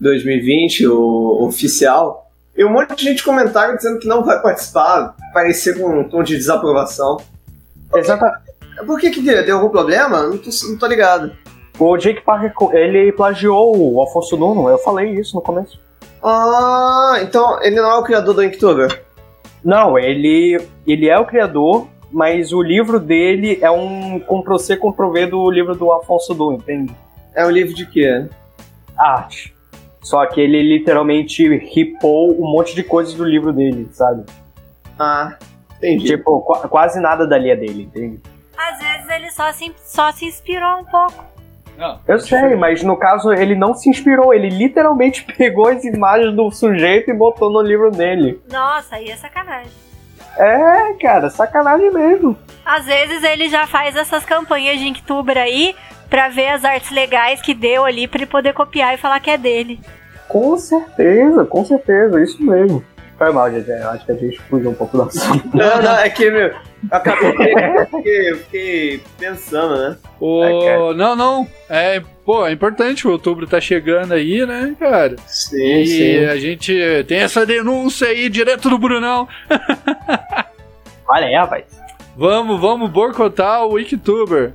2020, o oficial. E um monte de gente comentaram dizendo que não vai participar, parecer com um tom de desaprovação. Exata, Por que que deu? Deu algum problema? Não tô, não tô ligado. O Jake Parker, ele plagiou o Alfonso Nuno, eu falei isso no começo. Ah, então ele não é o criador do Inktuber. Não, ele, ele é o criador, mas o livro dele é um Ctrl-C, Ctrl-V do livro do Alfonso Nuno, entende? É um livro de quê? Arte. Só que ele literalmente ripou um monte de coisas do livro dele, sabe? Ah, entendi. Tipo, qua- quase nada dali é dele, entende? Às vezes ele só se, só se inspirou um pouco. Não, Eu sei, mas no caso ele não se inspirou, ele literalmente pegou as imagens do sujeito e botou no livro dele. Nossa, aí é sacanagem. É, cara, sacanagem mesmo. Às vezes ele já faz essas campanhas de Inktuber aí pra ver as artes legais que deu ali pra ele poder copiar e falar que é dele. Com certeza, com certeza, isso mesmo. Foi mal, gente. Eu acho que a gente fugiu um pouco do assunto. Não, não, é que, meu, eu acabei de. Fiquei, fiquei pensando, né? O... É, não, não. É, pô, é importante. O outubro tá chegando aí, né, cara? Sim, E a gente tem essa denúncia aí direto do Brunão. Olha aí, rapaz. Vamos, vamos boicotar o Wicktuber.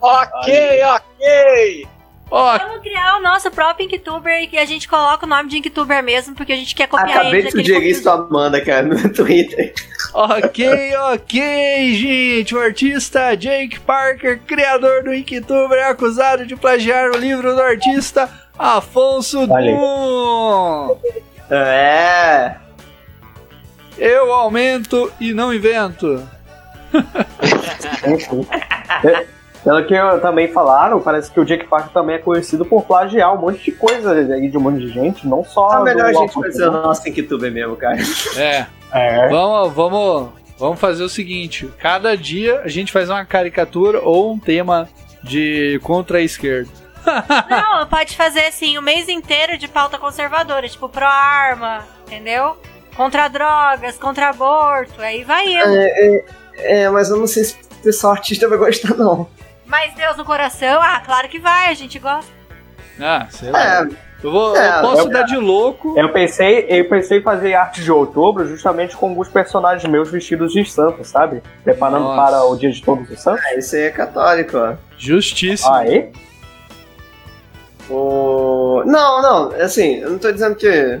Ok, ok! Ó, Vamos criar o nosso próprio Inktuber e a gente coloca o nome de Inktuber mesmo, porque a gente quer copiar Acabei ele. de sugerir isso Amanda, cara, no Twitter. ok, ok, gente. O artista Jake Parker, criador do Inktuber, é acusado de plagiar o livro do artista Afonso. Dum. É. Eu aumento e não invento. Pelo que eu- também falaram, parece que o Jake Parker também é conhecido por plagiar um monte de coisa aí de um monte de gente, não só. É melhor a gente fazer o nosso Inktuber mesmo, cara. É, É. vamos, vamos, vamos fazer o seguinte: cada dia a gente faz uma caricatura ou um tema de contra a esquerda. Não, pode fazer assim o mês inteiro de pauta conservadora, tipo pro arma, entendeu? Contra drogas, contra aborto, aí vai eu. É, é, é, mas eu não sei se o pessoal artista vai gostar, não. Mas Deus no coração, ah, claro que vai, a gente gosta. Ah, sei lá. É, Eu, vou, É, eu posso eu- dar de louco. Eu pensei, eu pensei em fazer arte de outubro justamente com alguns personagens meus vestidos de santos, sabe? Preparando Nossa. para o dia de todos os santos. esse aí é católico, ó. Justíssimo. Aí, O... Não, não, assim, eu não tô dizendo que.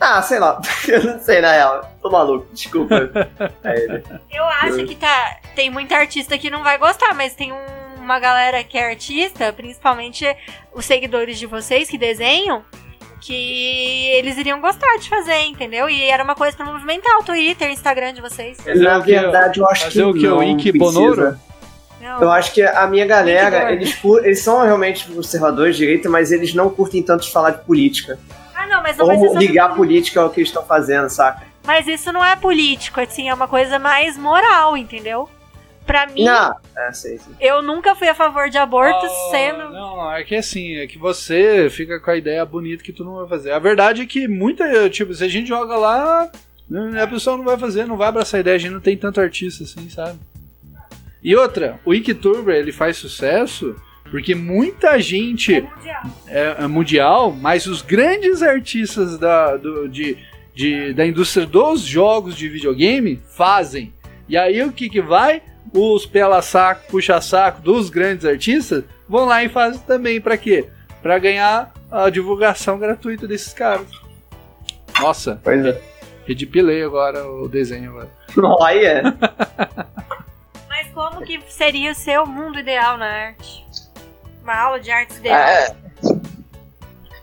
Ah, sei lá. eu não sei, na real. Tô maluco, desculpa. É ele. Eu acho que tá. Tem muita artista que não vai gostar, mas tem um- uma galera que é artista, principalmente os seguidores de vocês que desenham, que eles iriam gostar de fazer, entendeu? E era uma coisa pra movimentar o Twitter, Instagram de vocês. Na o verdade, eu acho Fazer que. o quê? O não. Bonoro? Não. Eu acho que a minha galera, eles, eles são realmente conservadores de direita, mas eles não curtem tanto de falar de política. Ah, não, mas não vai ser Ou ligar a política ao que eles estão fazendo, saca? Mas isso não é político, assim, é uma coisa mais moral, entendeu? Pra mim, Não, é, sei, eu nunca fui a favor de aborto, Oh, sendo. Não, é que assim, é que você fica com a ideia bonita que tu não vai fazer. A verdade é que muita, tipo, se a gente joga lá, né, a pessoa não vai fazer, não vai abraçar a ideia, a gente não tem tanto artista assim, sabe? E outra, o Inktober, ele faz sucesso porque muita gente é, é mundial, mas os grandes artistas da, do- de, de- da indústria dos jogos de videogame fazem. E aí o que que vai? Os pela-saco, puxa-saco dos grandes artistas vão lá e fazem também. Pra quê? Pra ganhar a divulgação gratuita desses caras. Nossa, pois é. redipilei agora o desenho. Agora. Olha, Mas como que seria o seu mundo ideal na arte? Uma aula de artes ideal. É,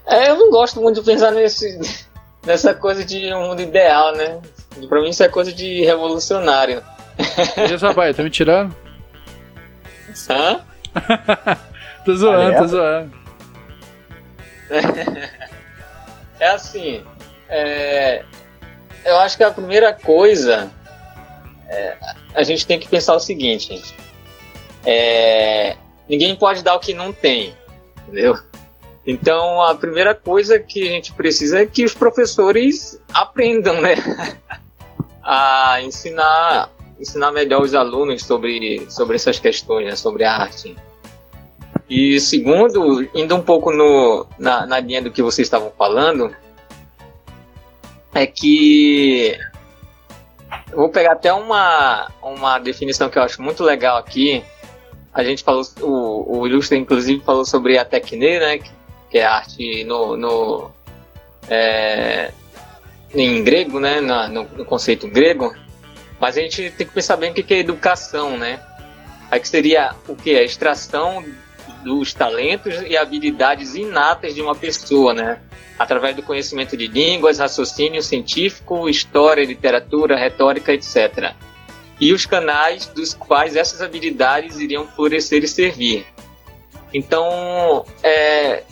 é, eu não gosto muito de pensar nesse, nessa coisa de um mundo ideal, né? Pra mim isso é coisa de revolucionário. E rapaz, tá me tirando? Hã? Tô zoando, Olha. tô zoando. É assim, é, eu acho que a primeira coisa é, a gente tem que pensar o seguinte: é, ninguém pode dar o que não tem, entendeu? Então a primeira coisa que a gente precisa é que os professores aprendam, né, a ensinar ensinar melhor os alunos sobre sobre essas questões, né, sobre a arte. E segundo, indo um pouco no, na, na linha do que vocês estavam falando, é que vou pegar até uma, uma definição que eu acho muito legal aqui. A gente falou, o, o Ilustre inclusive falou sobre a tecne, né? Que, que é arte no, no é, em grego, né? Na- no, no conceito grego. Mas a gente tem que pensar bem o que é educação, né? Aí que seria o que? A extração dos talentos e habilidades inatas de uma pessoa, né? Através do conhecimento de línguas, raciocínio científico, história, literatura, retórica, etc. E os canais dos quais essas habilidades iriam florescer e servir. Então, é,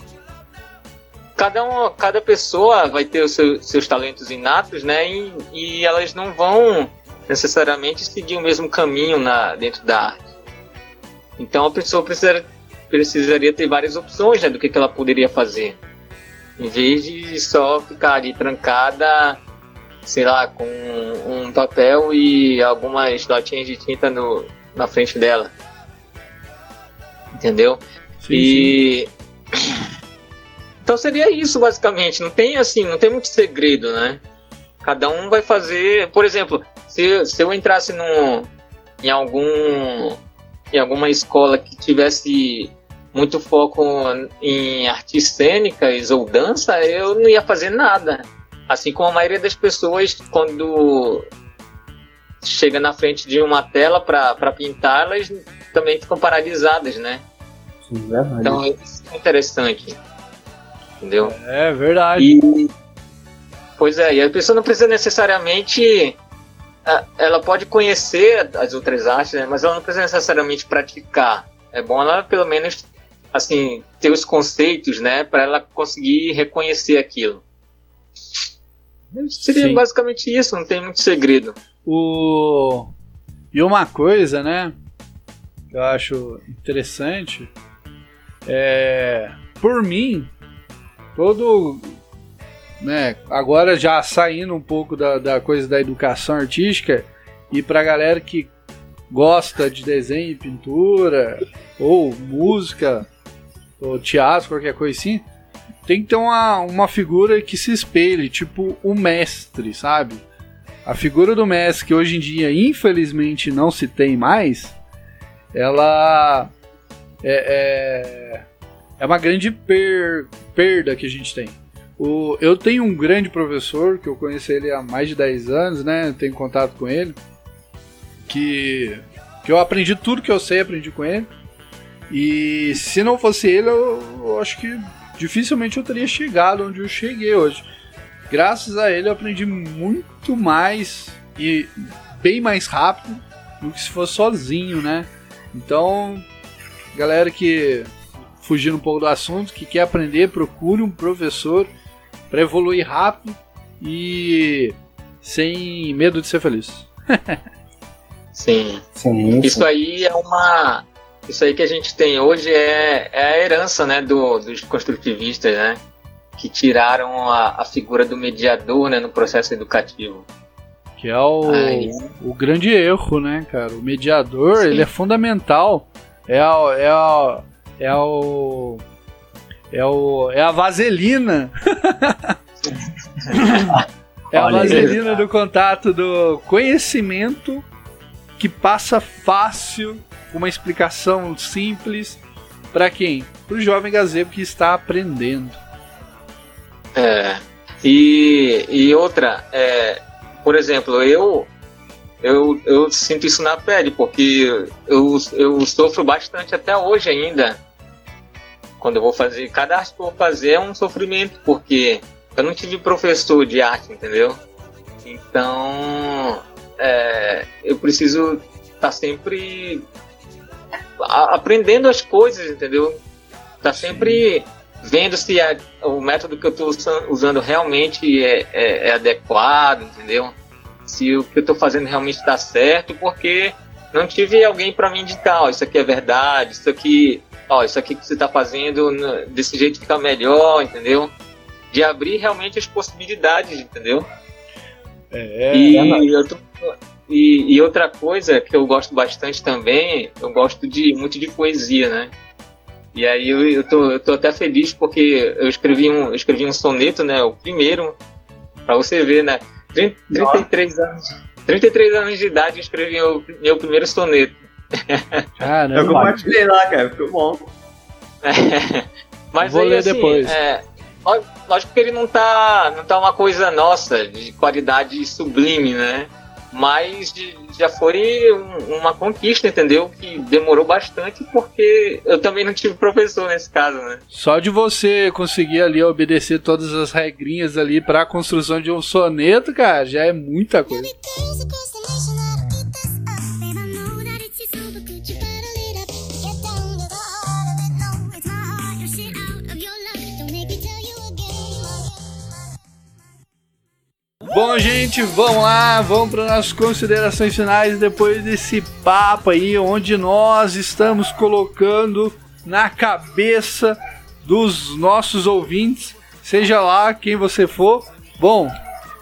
cada, um, cada pessoa vai ter os seu- seus talentos inatos, né? E, e elas não vão necessariamente seguir o mesmo caminho na, dentro da arte. Então a pessoa precisa, precisaria ter várias opções né, do que, que ela poderia fazer. Em vez de só ficar ali trancada, sei lá, com um papel e algumas notinhas de tinta no, na frente dela. Entendeu? Sim, e. Então seria isso, basicamente. Não tem assim, não tem muito segredo, né? Cada um vai fazer. Por exemplo, se, se eu entrasse num, em algum. em alguma escola que tivesse muito foco em artes cênicas ou dança, eu não ia fazer nada. Assim como a maioria das pessoas, quando chega na frente de uma tela para pintar, elas também ficam paralisadas, né? Sim, verdade. Então isso é interessante. Entendeu? É verdade. E, pois é, e a pessoa não precisa necessariamente. Ah, Ela pode conhecer as outras artes, né, mas ela não precisa necessariamente praticar. É bom ela, pelo menos, assim, ter os conceitos, né, para ela conseguir reconhecer aquilo. Seria Sim. basicamente isso, não tem muito segredo. O... E uma coisa, né, que eu acho interessante é, por mim, todo, né, agora já saindo um pouco da, da coisa da educação artística e pra galera que gosta de desenho e pintura ou música ou teatro, qualquer coisa assim, tem que ter uma, uma figura que se espelhe, tipo o mestre, sabe? A figura do mestre, que hoje em dia infelizmente não se tem mais, ela é, é, é uma grande per- perda que a gente tem. O, eu tenho um grande professor, que eu conheço ele há mais de 10 anos, né? Tenho contato com ele. Que, que eu aprendi tudo que eu sei, aprendi com ele. E se não fosse ele, eu, eu acho que dificilmente eu teria chegado onde eu cheguei hoje. Graças a ele eu aprendi muito mais e bem mais rápido do que se fosse sozinho, né? Então, galera que fugindo um pouco do assunto, que quer aprender, procure um professor para evoluir rápido e sem medo de ser feliz. Sim. Sim, Isso aí é uma. Isso aí que a gente tem hoje é, é a herança né, do, dos construtivistas, né? Que tiraram a, a figura do mediador né, no processo educativo. Que é o, Aí. o grande erro, né, cara? O mediador, Sim. ele é fundamental. É a, é a, é o é o é a vaselina. é a vaselina do contato do conhecimento que passa fácil, uma explicação simples para quem? Para o jovem gazebo que está aprendendo. É. E, e outra, é, por exemplo, eu, eu eu sinto isso na pele, porque eu, eu sofro bastante até hoje ainda. Quando eu vou fazer, cada arte que eu vou fazer é um sofrimento, porque eu não tive professor de arte, entendeu? Então, é, eu preciso estar sempre a- aprendendo as coisas, entendeu? Tá sempre vendo se a- o método que eu estou usando realmente é, é- é adequado, entendeu? Se o que eu estou fazendo realmente está certo, porque não tive alguém para me indicar, ó, isso aqui é verdade, isso aqui, ó, isso aqui que você está fazendo desse jeito fica melhor, entendeu? De abrir realmente as possibilidades, entendeu? É, E, eu tô- e, e outra coisa que eu gosto bastante também, eu gosto de muito de poesia, né? E aí eu, eu, tô, eu tô até feliz porque eu escrevi um, eu escrevi um soneto, né? O primeiro, pra você ver, né? 30, 33 anos. 33 anos de idade eu escrevi meu, meu primeiro soneto. caramba. Eu compartilhei lá, cara. Ficou bom. Mas Vou aí, ler assim, depois. É, lógico que ele não tá, não tá uma coisa nossa, de qualidade sublime, né? Mas já foi um- uma conquista, entendeu? Que demorou bastante porque eu também não tive professor nesse caso, né? Só de você conseguir ali obedecer todas as regrinhas ali para a construção de um soneto, cara, já é muita coisa. Bom, gente, vamos lá, vamos para nossas considerações finais depois desse papo aí, onde nós estamos colocando na cabeça dos nossos ouvintes seja lá quem você for. Bom.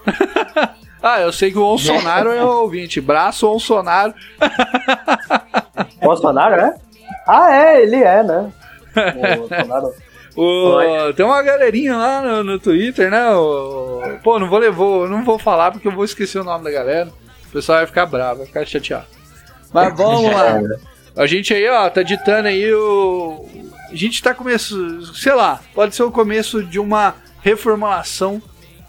ah, eu sei que o Bolsonaro é o ouvinte. Braço Bolsonaro. Bolsonaro, é? Ah, é, ele é, né? O Bolsonaro. O- tem uma galerinha lá no, no Twitter, né? O- pô, não vou, levar, não vou falar porque eu vou esquecer o nome da galera. O pessoal vai ficar bravo, vai ficar chateado. Mas vamos lá. A gente aí, ó, tá ditando aí o. A gente tá começando. Sei lá, pode ser o começo de uma reformulação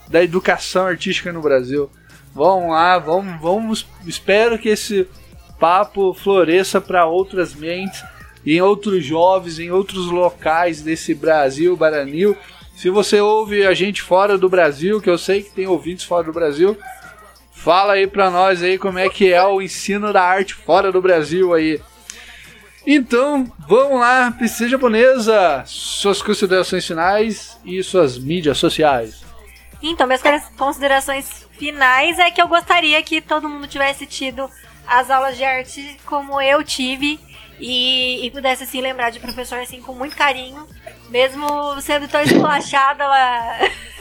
da educação artística no Brasil. Vamos lá, vamos, vamos. Espero que esse papo floresça para outras mentes, em outros jovens, em outros locais desse Brasil, Baranil. Se você ouve a gente fora do Brasil, que eu sei que tem ouvintes fora do Brasil, fala aí pra nós aí como é que é o ensino da arte fora do Brasil aí. Então, vamos lá, princesa japonesa, suas considerações finais e suas mídias sociais. Então, minhas considerações finais é que eu gostaria que todo mundo tivesse tido as aulas de arte como eu tive e, e pudesse assim lembrar de professor assim com muito carinho, mesmo sendo tão esculachada, ela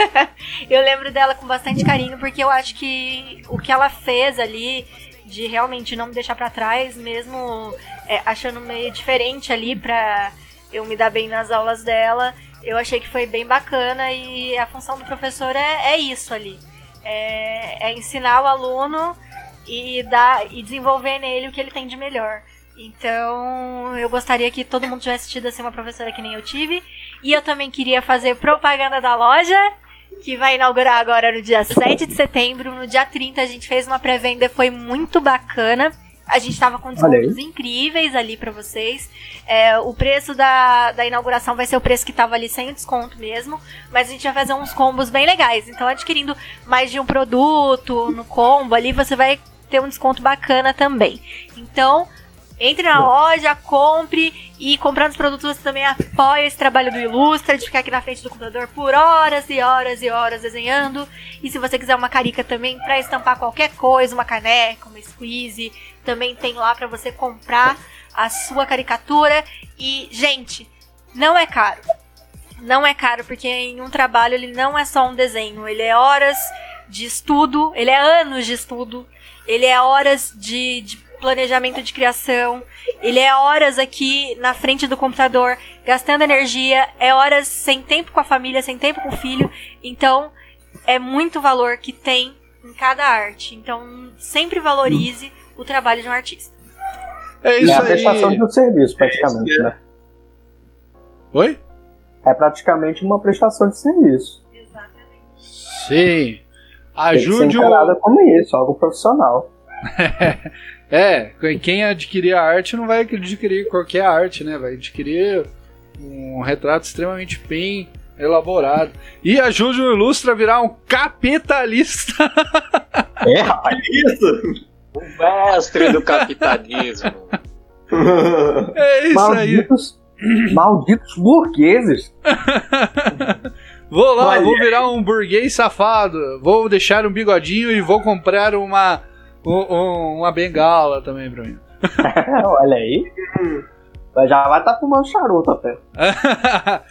eu lembro dela com bastante carinho porque eu acho que o que ela fez ali de realmente não me deixar pra trás, mesmo é, achando meio diferente ali pra eu me dar bem nas aulas dela, eu achei que foi bem bacana e a função do professor é, é isso ali. É, é ensinar o aluno e dar e desenvolver nele o que ele tem de melhor. Então, eu gostaria que todo mundo tivesse tido assim uma professora que nem eu tive. E eu também queria fazer propaganda da loja, que vai inaugurar agora no dia 7 de setembro. No dia 30 a gente fez uma pré-venda, foi muito bacana. A gente tava com descontos incríveis ali pra vocês. É, o preço da, da inauguração vai ser o preço que tava ali sem o desconto mesmo. Mas a gente vai fazer uns combos bem legais. Então, adquirindo mais de um produto no combo ali, você vai ter um desconto bacana também. Então, entre na loja, compre e comprando os produtos você também apoia esse trabalho do Ilustra, de ficar aqui na frente do computador por horas e horas e horas desenhando. E se você quiser uma carica também para estampar qualquer coisa, uma caneca, uma squeeze, também tem lá para você comprar a sua caricatura. E, gente, não é caro. Não é caro, porque em um trabalho ele não é só um desenho, ele é horas de estudo, ele é anos de estudo, ele é horas de, de planejamento de criação, ele é horas aqui na frente do computador, gastando energia, é horas sem tempo com a família, sem tempo com o filho. Então, é muito valor que tem em cada arte. Então, sempre valorize o trabalho de um artista. É É isso a aí. prestação de um serviço, praticamente, né? Oi? É praticamente uma prestação de serviço. Sim. Tem que ser Ajude o. como isso, algo profissional. É, quem adquirir a arte não vai adquirir qualquer arte, né? Vai adquirir um retrato extremamente bem elaborado. E ajude o Ilustra a virar um capitalista. É, rapaz. Isso! O mestre do capitalismo. É isso aí. Malditos, malditos burgueses. Vou lá, vou virar um burguês safado. Vou deixar um bigodinho e vou comprar uma, um- um- uma bengala também pra mim. Olha aí. Já vai estar fumando charuto até.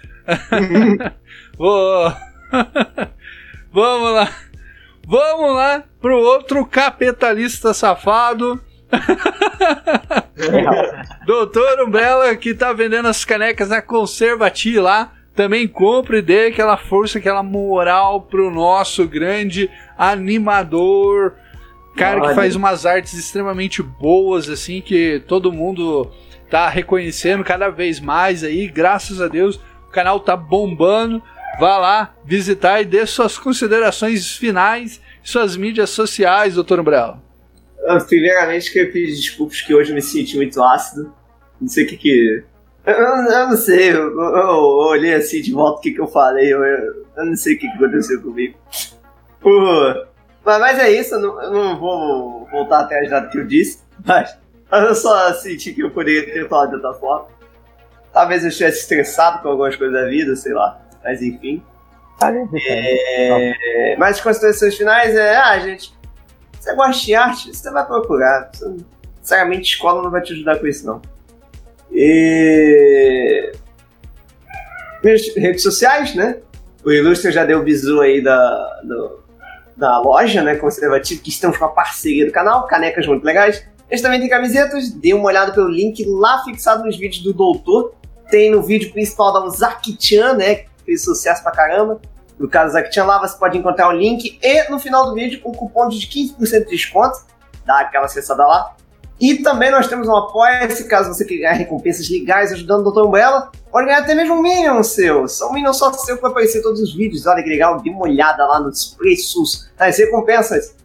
Vou. Vamos lá. Vamos lá pro outro capitalista safado. Doutor Umbrella, que tá vendendo as canecas na Conservati lá. Também compre e dê aquela força, aquela moral pro nosso grande animador. Cara que faz umas artes extremamente boas, assim, que todo mundo tá reconhecendo cada vez mais aí. Graças a Deus, o canal tá bombando. Vá lá visitar e dê suas considerações finais, suas mídias sociais, doutor Umbrella. Primeiramente, queria pedir desculpas que hoje eu me senti muito ácido. Não sei o que que. Eu, eu- eu não sei, eu, eu- eu olhei assim de volta o que, que eu falei, eu, eu não sei o que, que aconteceu comigo. Pô, mas, mas é isso, eu não, eu não vou voltar atrás nada que eu disse, mas eu só senti que eu poderia ter falado de outra forma. Talvez eu estivesse estressado com algumas coisas da vida, sei lá, mas enfim. É, mas as considerações finais é, ah, gente, você gosta de arte, você vai procurar. Você- Sinceramente, escola não vai te ajudar com isso, não. E... Minhas redes sociais, né? O Ilustre já deu o bizu aí da, do- da loja, né? Conservativo, que estamos com a parceria do canal, canecas muito legais. Eles também têm camisetas, dê uma olhada pelo link lá fixado nos vídeos do Doutor. Tem no vídeo principal da Zaki-chan, né? Que fez sucesso pra caramba. No caso Zaki-chan lá, você pode encontrar o link e no final do vídeo o cupom de 15% de desconto. Dá aquela acessada lá. E também nós temos um apoia-se, caso você queira ganhar recompensas legais ajudando o Dr. Umbrella. Pode ganhar até mesmo um Minion seu. Só um Minion só seu que vai aparecer todos os vídeos. Olha que legal, dê uma olhada lá nos preços das recompensas.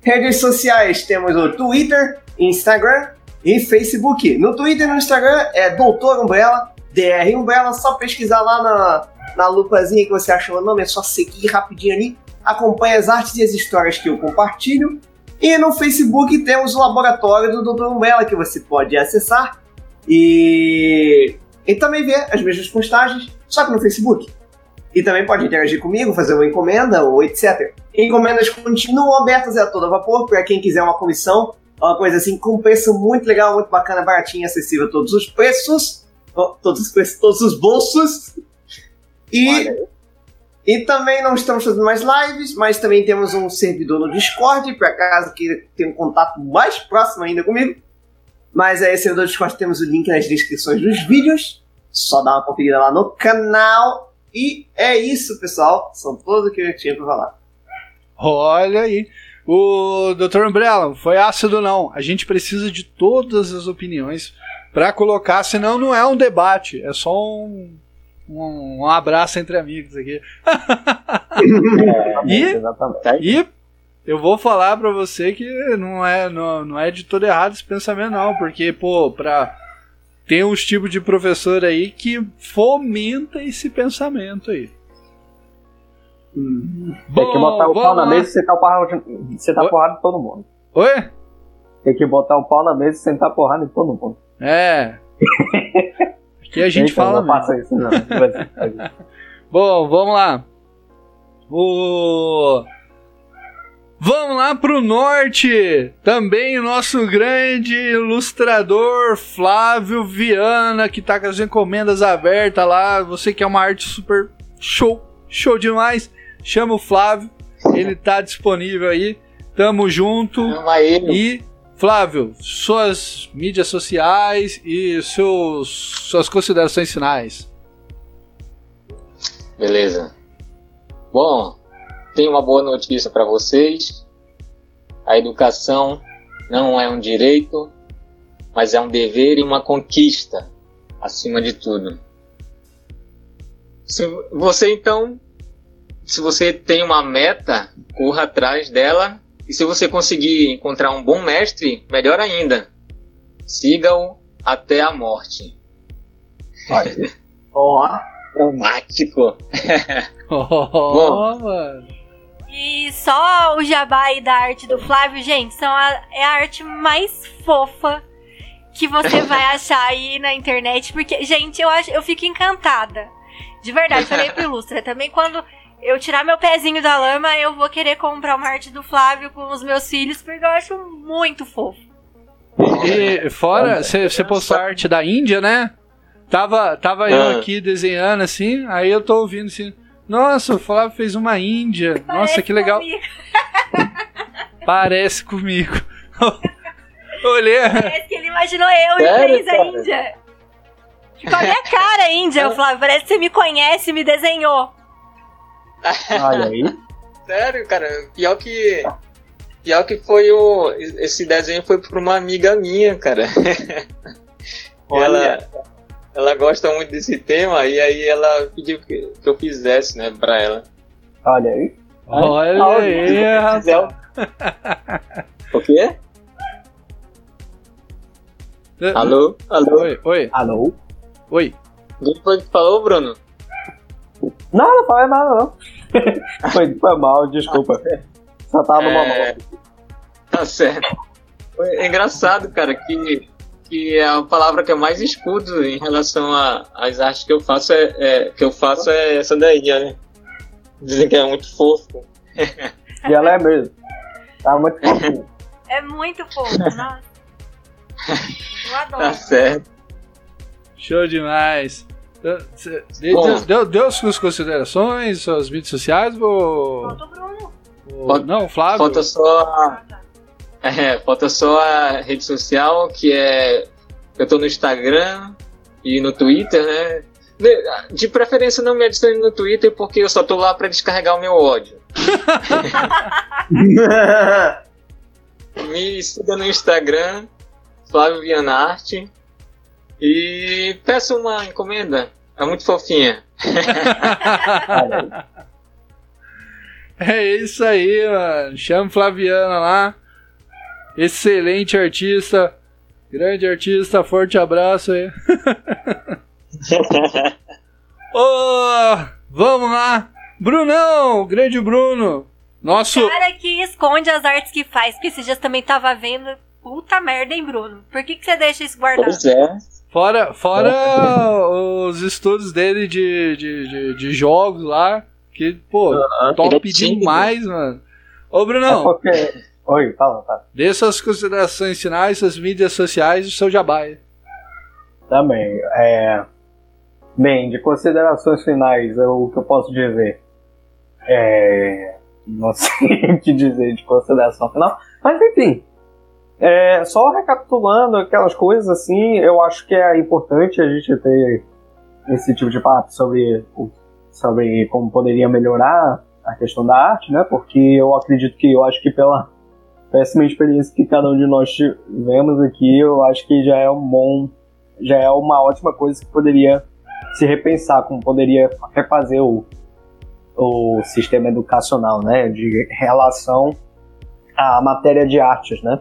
Redes sociais, temos o Twitter, Instagram e Facebook. No Twitter e no Instagram é Doutor Umbrella, DR Umbrella, só pesquisar lá na, na lupazinha que você achou o nome, é só seguir rapidinho ali. Acompanhe as artes e as histórias que eu compartilho. E no Facebook temos o laboratório do Dr. Umbrella que você pode acessar e, e também ver as mesmas postagens, só que no Facebook. E também pode interagir comigo, fazer uma encomenda ou etc. Encomendas continuam abertas a todo vapor para quem quiser uma comissão, uma coisa assim com preço muito legal, muito bacana, baratinho, acessível a todos os preços, todos os preços, todos os bolsos. E e também não estamos fazendo mais lives, mas também temos um servidor no Discord, para caso queira ter um contato mais próximo ainda comigo. Mas aí, servidor do Discord, temos o link nas descrições dos vídeos. Só dá uma conferida lá no canal. E é isso, pessoal. São todos que eu tinha para falar. Olha aí. O Dr. Umbrella, foi ácido não. A gente precisa de todas as opiniões pra colocar, senão não é um debate, é só um, um, um abraço entre amigos aqui. É, E- Exatamente. E eu vou falar pra você que não é, não, não é de todo errado esse pensamento, não, porque, pô, pra. Tem uns tipos de professor aí que fomenta esse pensamento aí. Tem que botar o pau na vamos mesa e sentar porrada, sentar Oi? porrada em todo mundo. lá. Oi? Tem que botar o pau na mesa e sentar porrada em todo mundo. É. Aqui a gente fala não faça isso, não. Bom, vamos lá. O... Vamos lá pro norte. Também o nosso grande ilustrador Flávio Viana, que tá com as encomendas abertas lá. Você quer uma arte super show, show demais. Chama o Flávio, ele tá disponível aí. Tamo junto. Chama ele. E, Flávio, suas mídias sociais e seus, suas considerações finais. Beleza. Bom, tenho uma boa notícia para vocês. A educação não é um direito, mas é um dever e uma conquista, acima de tudo. Se você então, se você tem uma meta, corra atrás dela. E se você conseguir encontrar um bom mestre, melhor ainda. Siga-o até a morte. Ó, Traumático. Oh, mano. E só o jabá aí da arte do Flávio, gente, são a- é a arte mais fofa que você vai achar aí na internet. Porque, gente, eu, acho, eu fico encantada. De verdade, falei pro Ilustra. Também quando eu tirar meu pezinho da lama, eu vou querer comprar uma arte do Flávio com os meus filhos, porque eu acho muito fofo. E fora, você postou a arte da Índia, né? Tava, tava eu Ah. aqui desenhando assim, aí eu tô ouvindo assim. Nossa, o Flávio fez uma Índia. Nossa, Parece que legal. comigo. Parece comigo. Olhei. Parece que ele imaginou eu Sério, e fez a? Índia. Ficou a minha cara, a Índia, o Flávio. Parece que você me conhece e me desenhou. Olha aí. Sério, cara, pior que. Pior que foi o. Esse desenho foi pra uma amiga minha, cara. ela, ela gosta muito desse tema e aí ela pediu que, que eu fizesse, né, pra ela. Olha aí. Olha aí, rapaz. Quiser- O quê? Alô? Alô? Oi, oi, Alô? oi. Quem foi que falou, Bruno? Não, não falei nada, não. foi, foi mal, desculpa. Só tava numa É, mão. Tá certo. É engraçado, cara, que, que a palavra que eu mais escuto em relação às artes que eu faço é, é- que eu faço é essa daí, né? Dizem que é muito fofo. E ela é mesmo. Tava muito fofinho. É muito fofo, nossa. Eu Tá adoro. certo. Show demais. Deu, deu, deu suas considerações, suas mídias sociais ou. Falta o Bruno. ou- Falta- não, Flávio? Falta só a, é, falta só a rede social, que é. Eu tô no Instagram e no Twitter, né? De- De preferência não me adicione no Twitter porque eu só tô lá pra descarregar o meu ódio. Me siga no Instagram, Flávio Vianarte. E peça uma encomenda. É muito fofinha. É isso aí, mano. Chama Flaviana lá. Excelente artista. Grande artista. Forte abraço aí. Ô, vamos lá. Brunão, grande Bruno. Nosso. Cara que esconde as artes que faz, porque esses dias também tava vendo. Puta merda, hein, Bruno? Por que, que você deixa isso guardado? Pois é. Fora, fora os estudos dele de, de, de, de jogos lá. Que, pô, top ele é tímido. demais, mano. Ô, É Brunão, porque. Oi, fala, fala. dê suas considerações finais, suas mídias sociais e o seu jabá. Também. É... Bem, de considerações finais, eu- o que eu posso dizer? É... Não sei o que dizer de consideração final, mas enfim. É, só recapitulando aquelas coisas assim, eu acho que é importante a gente ter esse tipo de papo sobre, sobre como poderia melhorar a questão da arte, né? Porque eu acredito que eu acho que pela péssima experiência que cada um de nós tivemos aqui, eu acho que já é um bom já é uma ótima coisa que poderia se repensar, como poderia refazer o, o sistema educacional, né, de relação à matéria de artes, né.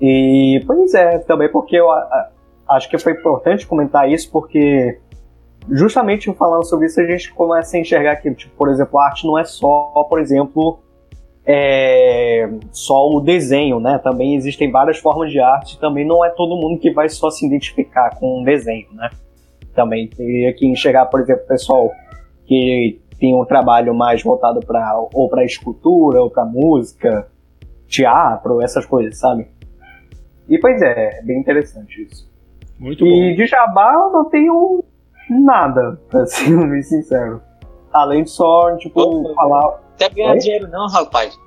E, pois é, também porque eu a- acho que foi importante comentar isso, porque justamente falando sobre isso a gente começa a enxergar que, tipo, por exemplo, a arte não é só, por exemplo, é, só o desenho, né? Também existem várias formas de arte. Também não é todo mundo que vai só se identificar com um desenho, né? Também teria que enxergar, por exemplo, pessoal que tem um trabalho mais voltado para ou para escultura ou para música, teatro, essas coisas, sabe? E pois é, é bem interessante isso. Muito E de jabá eu não tenho nada, pra ser bem sincero. Além de só, tipo, falar. Quer ganhar Oi? dinheiro não, rapaz?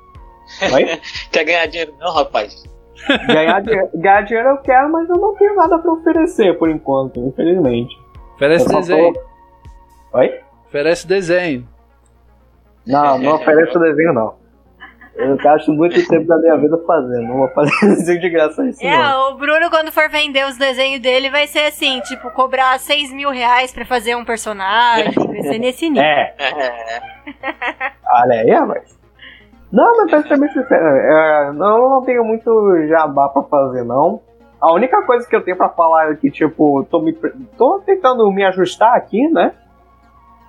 Oi? Quer ganhar dinheiro não, rapaz? Ganhar, dinhe- ganhar dinheiro eu quero, mas eu não tenho nada pra oferecer por enquanto, infelizmente. Oferece Eu desenho. tô- Oi? Oferece desenho. Não, não ofereço desenho não. Eu gasto muito tempo da minha vida fazendo, não vou fazer desenho de graça isso É, não. o Bruno, quando for vender os desenhos dele, vai ser assim, tipo, cobrar 6 mil reais pra fazer um personagem. Vai ser nesse nível. É, É, olha aí, rapaz. Não, mas pra ser bem sincero, é, não, eu não tenho muito jabá pra fazer, não. A única coisa que eu tenho pra falar é que, tipo, tô, me, tô tentando me ajustar aqui, né?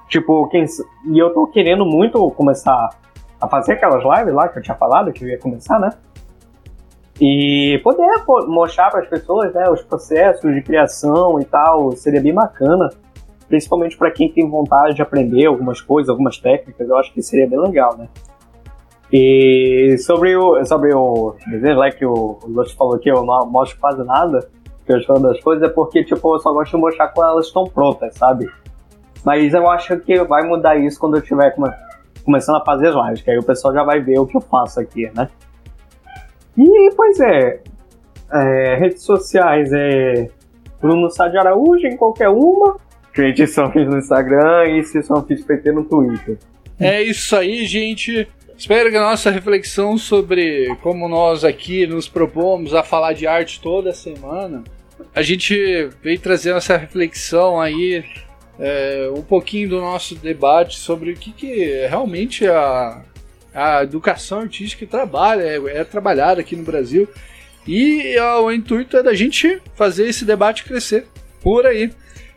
Tipo, quem, e eu tô querendo muito começar a fazer aquelas lives lá que eu tinha falado que eu ia começar, né? E poder mostrar para as pessoas, né, os processos de criação e tal, seria bem bacana. Principalmente para quem tem vontade de aprender algumas coisas, algumas técnicas, eu acho que seria bem legal, né? E sobre o, sobre o lá que o Lúcio falou que eu não mostro quase nada, que eu das coisas, é porque, tipo, eu só gosto de mostrar quando elas estão prontas, sabe? Mas eu acho que vai mudar isso quando eu estiver come- começando a fazer as lives, que aí o pessoal já vai ver o que eu faço aqui, né? E, pois é, é redes sociais é Bruno Sá de Araújo em qualquer uma, Creative Songs no Instagram e se Songs PT no Twitter. É isso aí, gente. Espero que a nossa reflexão sobre como nós aqui nos propomos a falar de arte toda semana, a gente veio trazer essa reflexão aí, é, um pouquinho do nosso debate sobre o que, que realmente a, a educação artística trabalha, é, é trabalhada aqui no Brasil. E ó, o intuito é da gente fazer esse debate crescer por aí.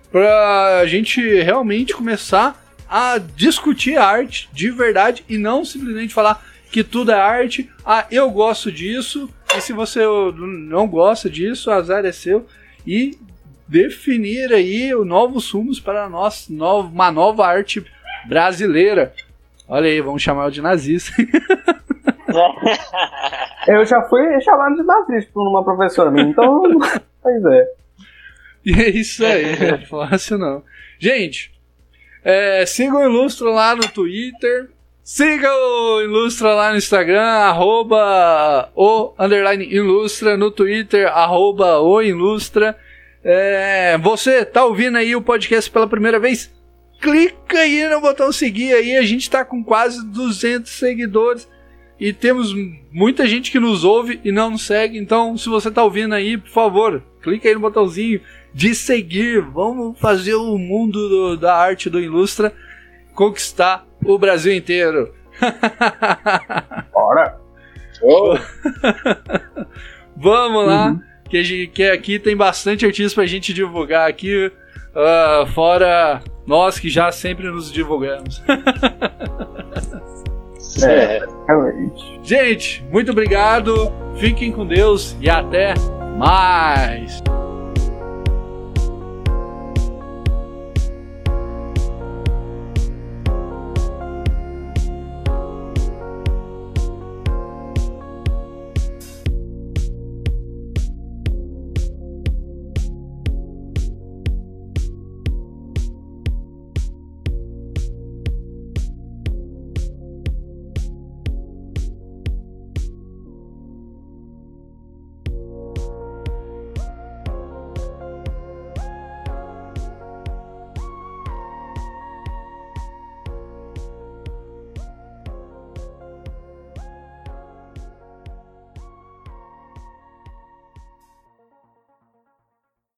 Pra a gente realmente começar a discutir arte de verdade e não simplesmente falar que tudo é arte. Ah, eu gosto disso, e se você não gosta disso, azar é seu. E definir aí os novos rumos para nós, uma nova arte brasileira. Olha aí, vamos chamar de nazista. Eu já fui chamado de nazista por uma professora minha, então. pois é. E é isso aí, não é fácil não. Gente, é, siga o Ilustra lá no Twitter. Siga o Ilustra lá no Instagram, arroba o underline Ilustra, no Twitter, arroba o Ilustra. É, você tá ouvindo aí o podcast pela primeira vez? Clica aí no botão seguir aí, a gente tá com quase 200 seguidores e temos muita gente que nos ouve e não nos segue. Então, se você tá ouvindo aí, por favor, clica aí no botãozinho de seguir. Vamos fazer o mundo do- da arte do Ilustra conquistar o Brasil inteiro. Bora! Vamos lá, que, a gente, que aqui tem bastante artista pra gente divulgar aqui, ah, fora nós que já sempre nos divulgamos. É. Realmente. Gente, muito obrigado, fiquem com Deus e até mais.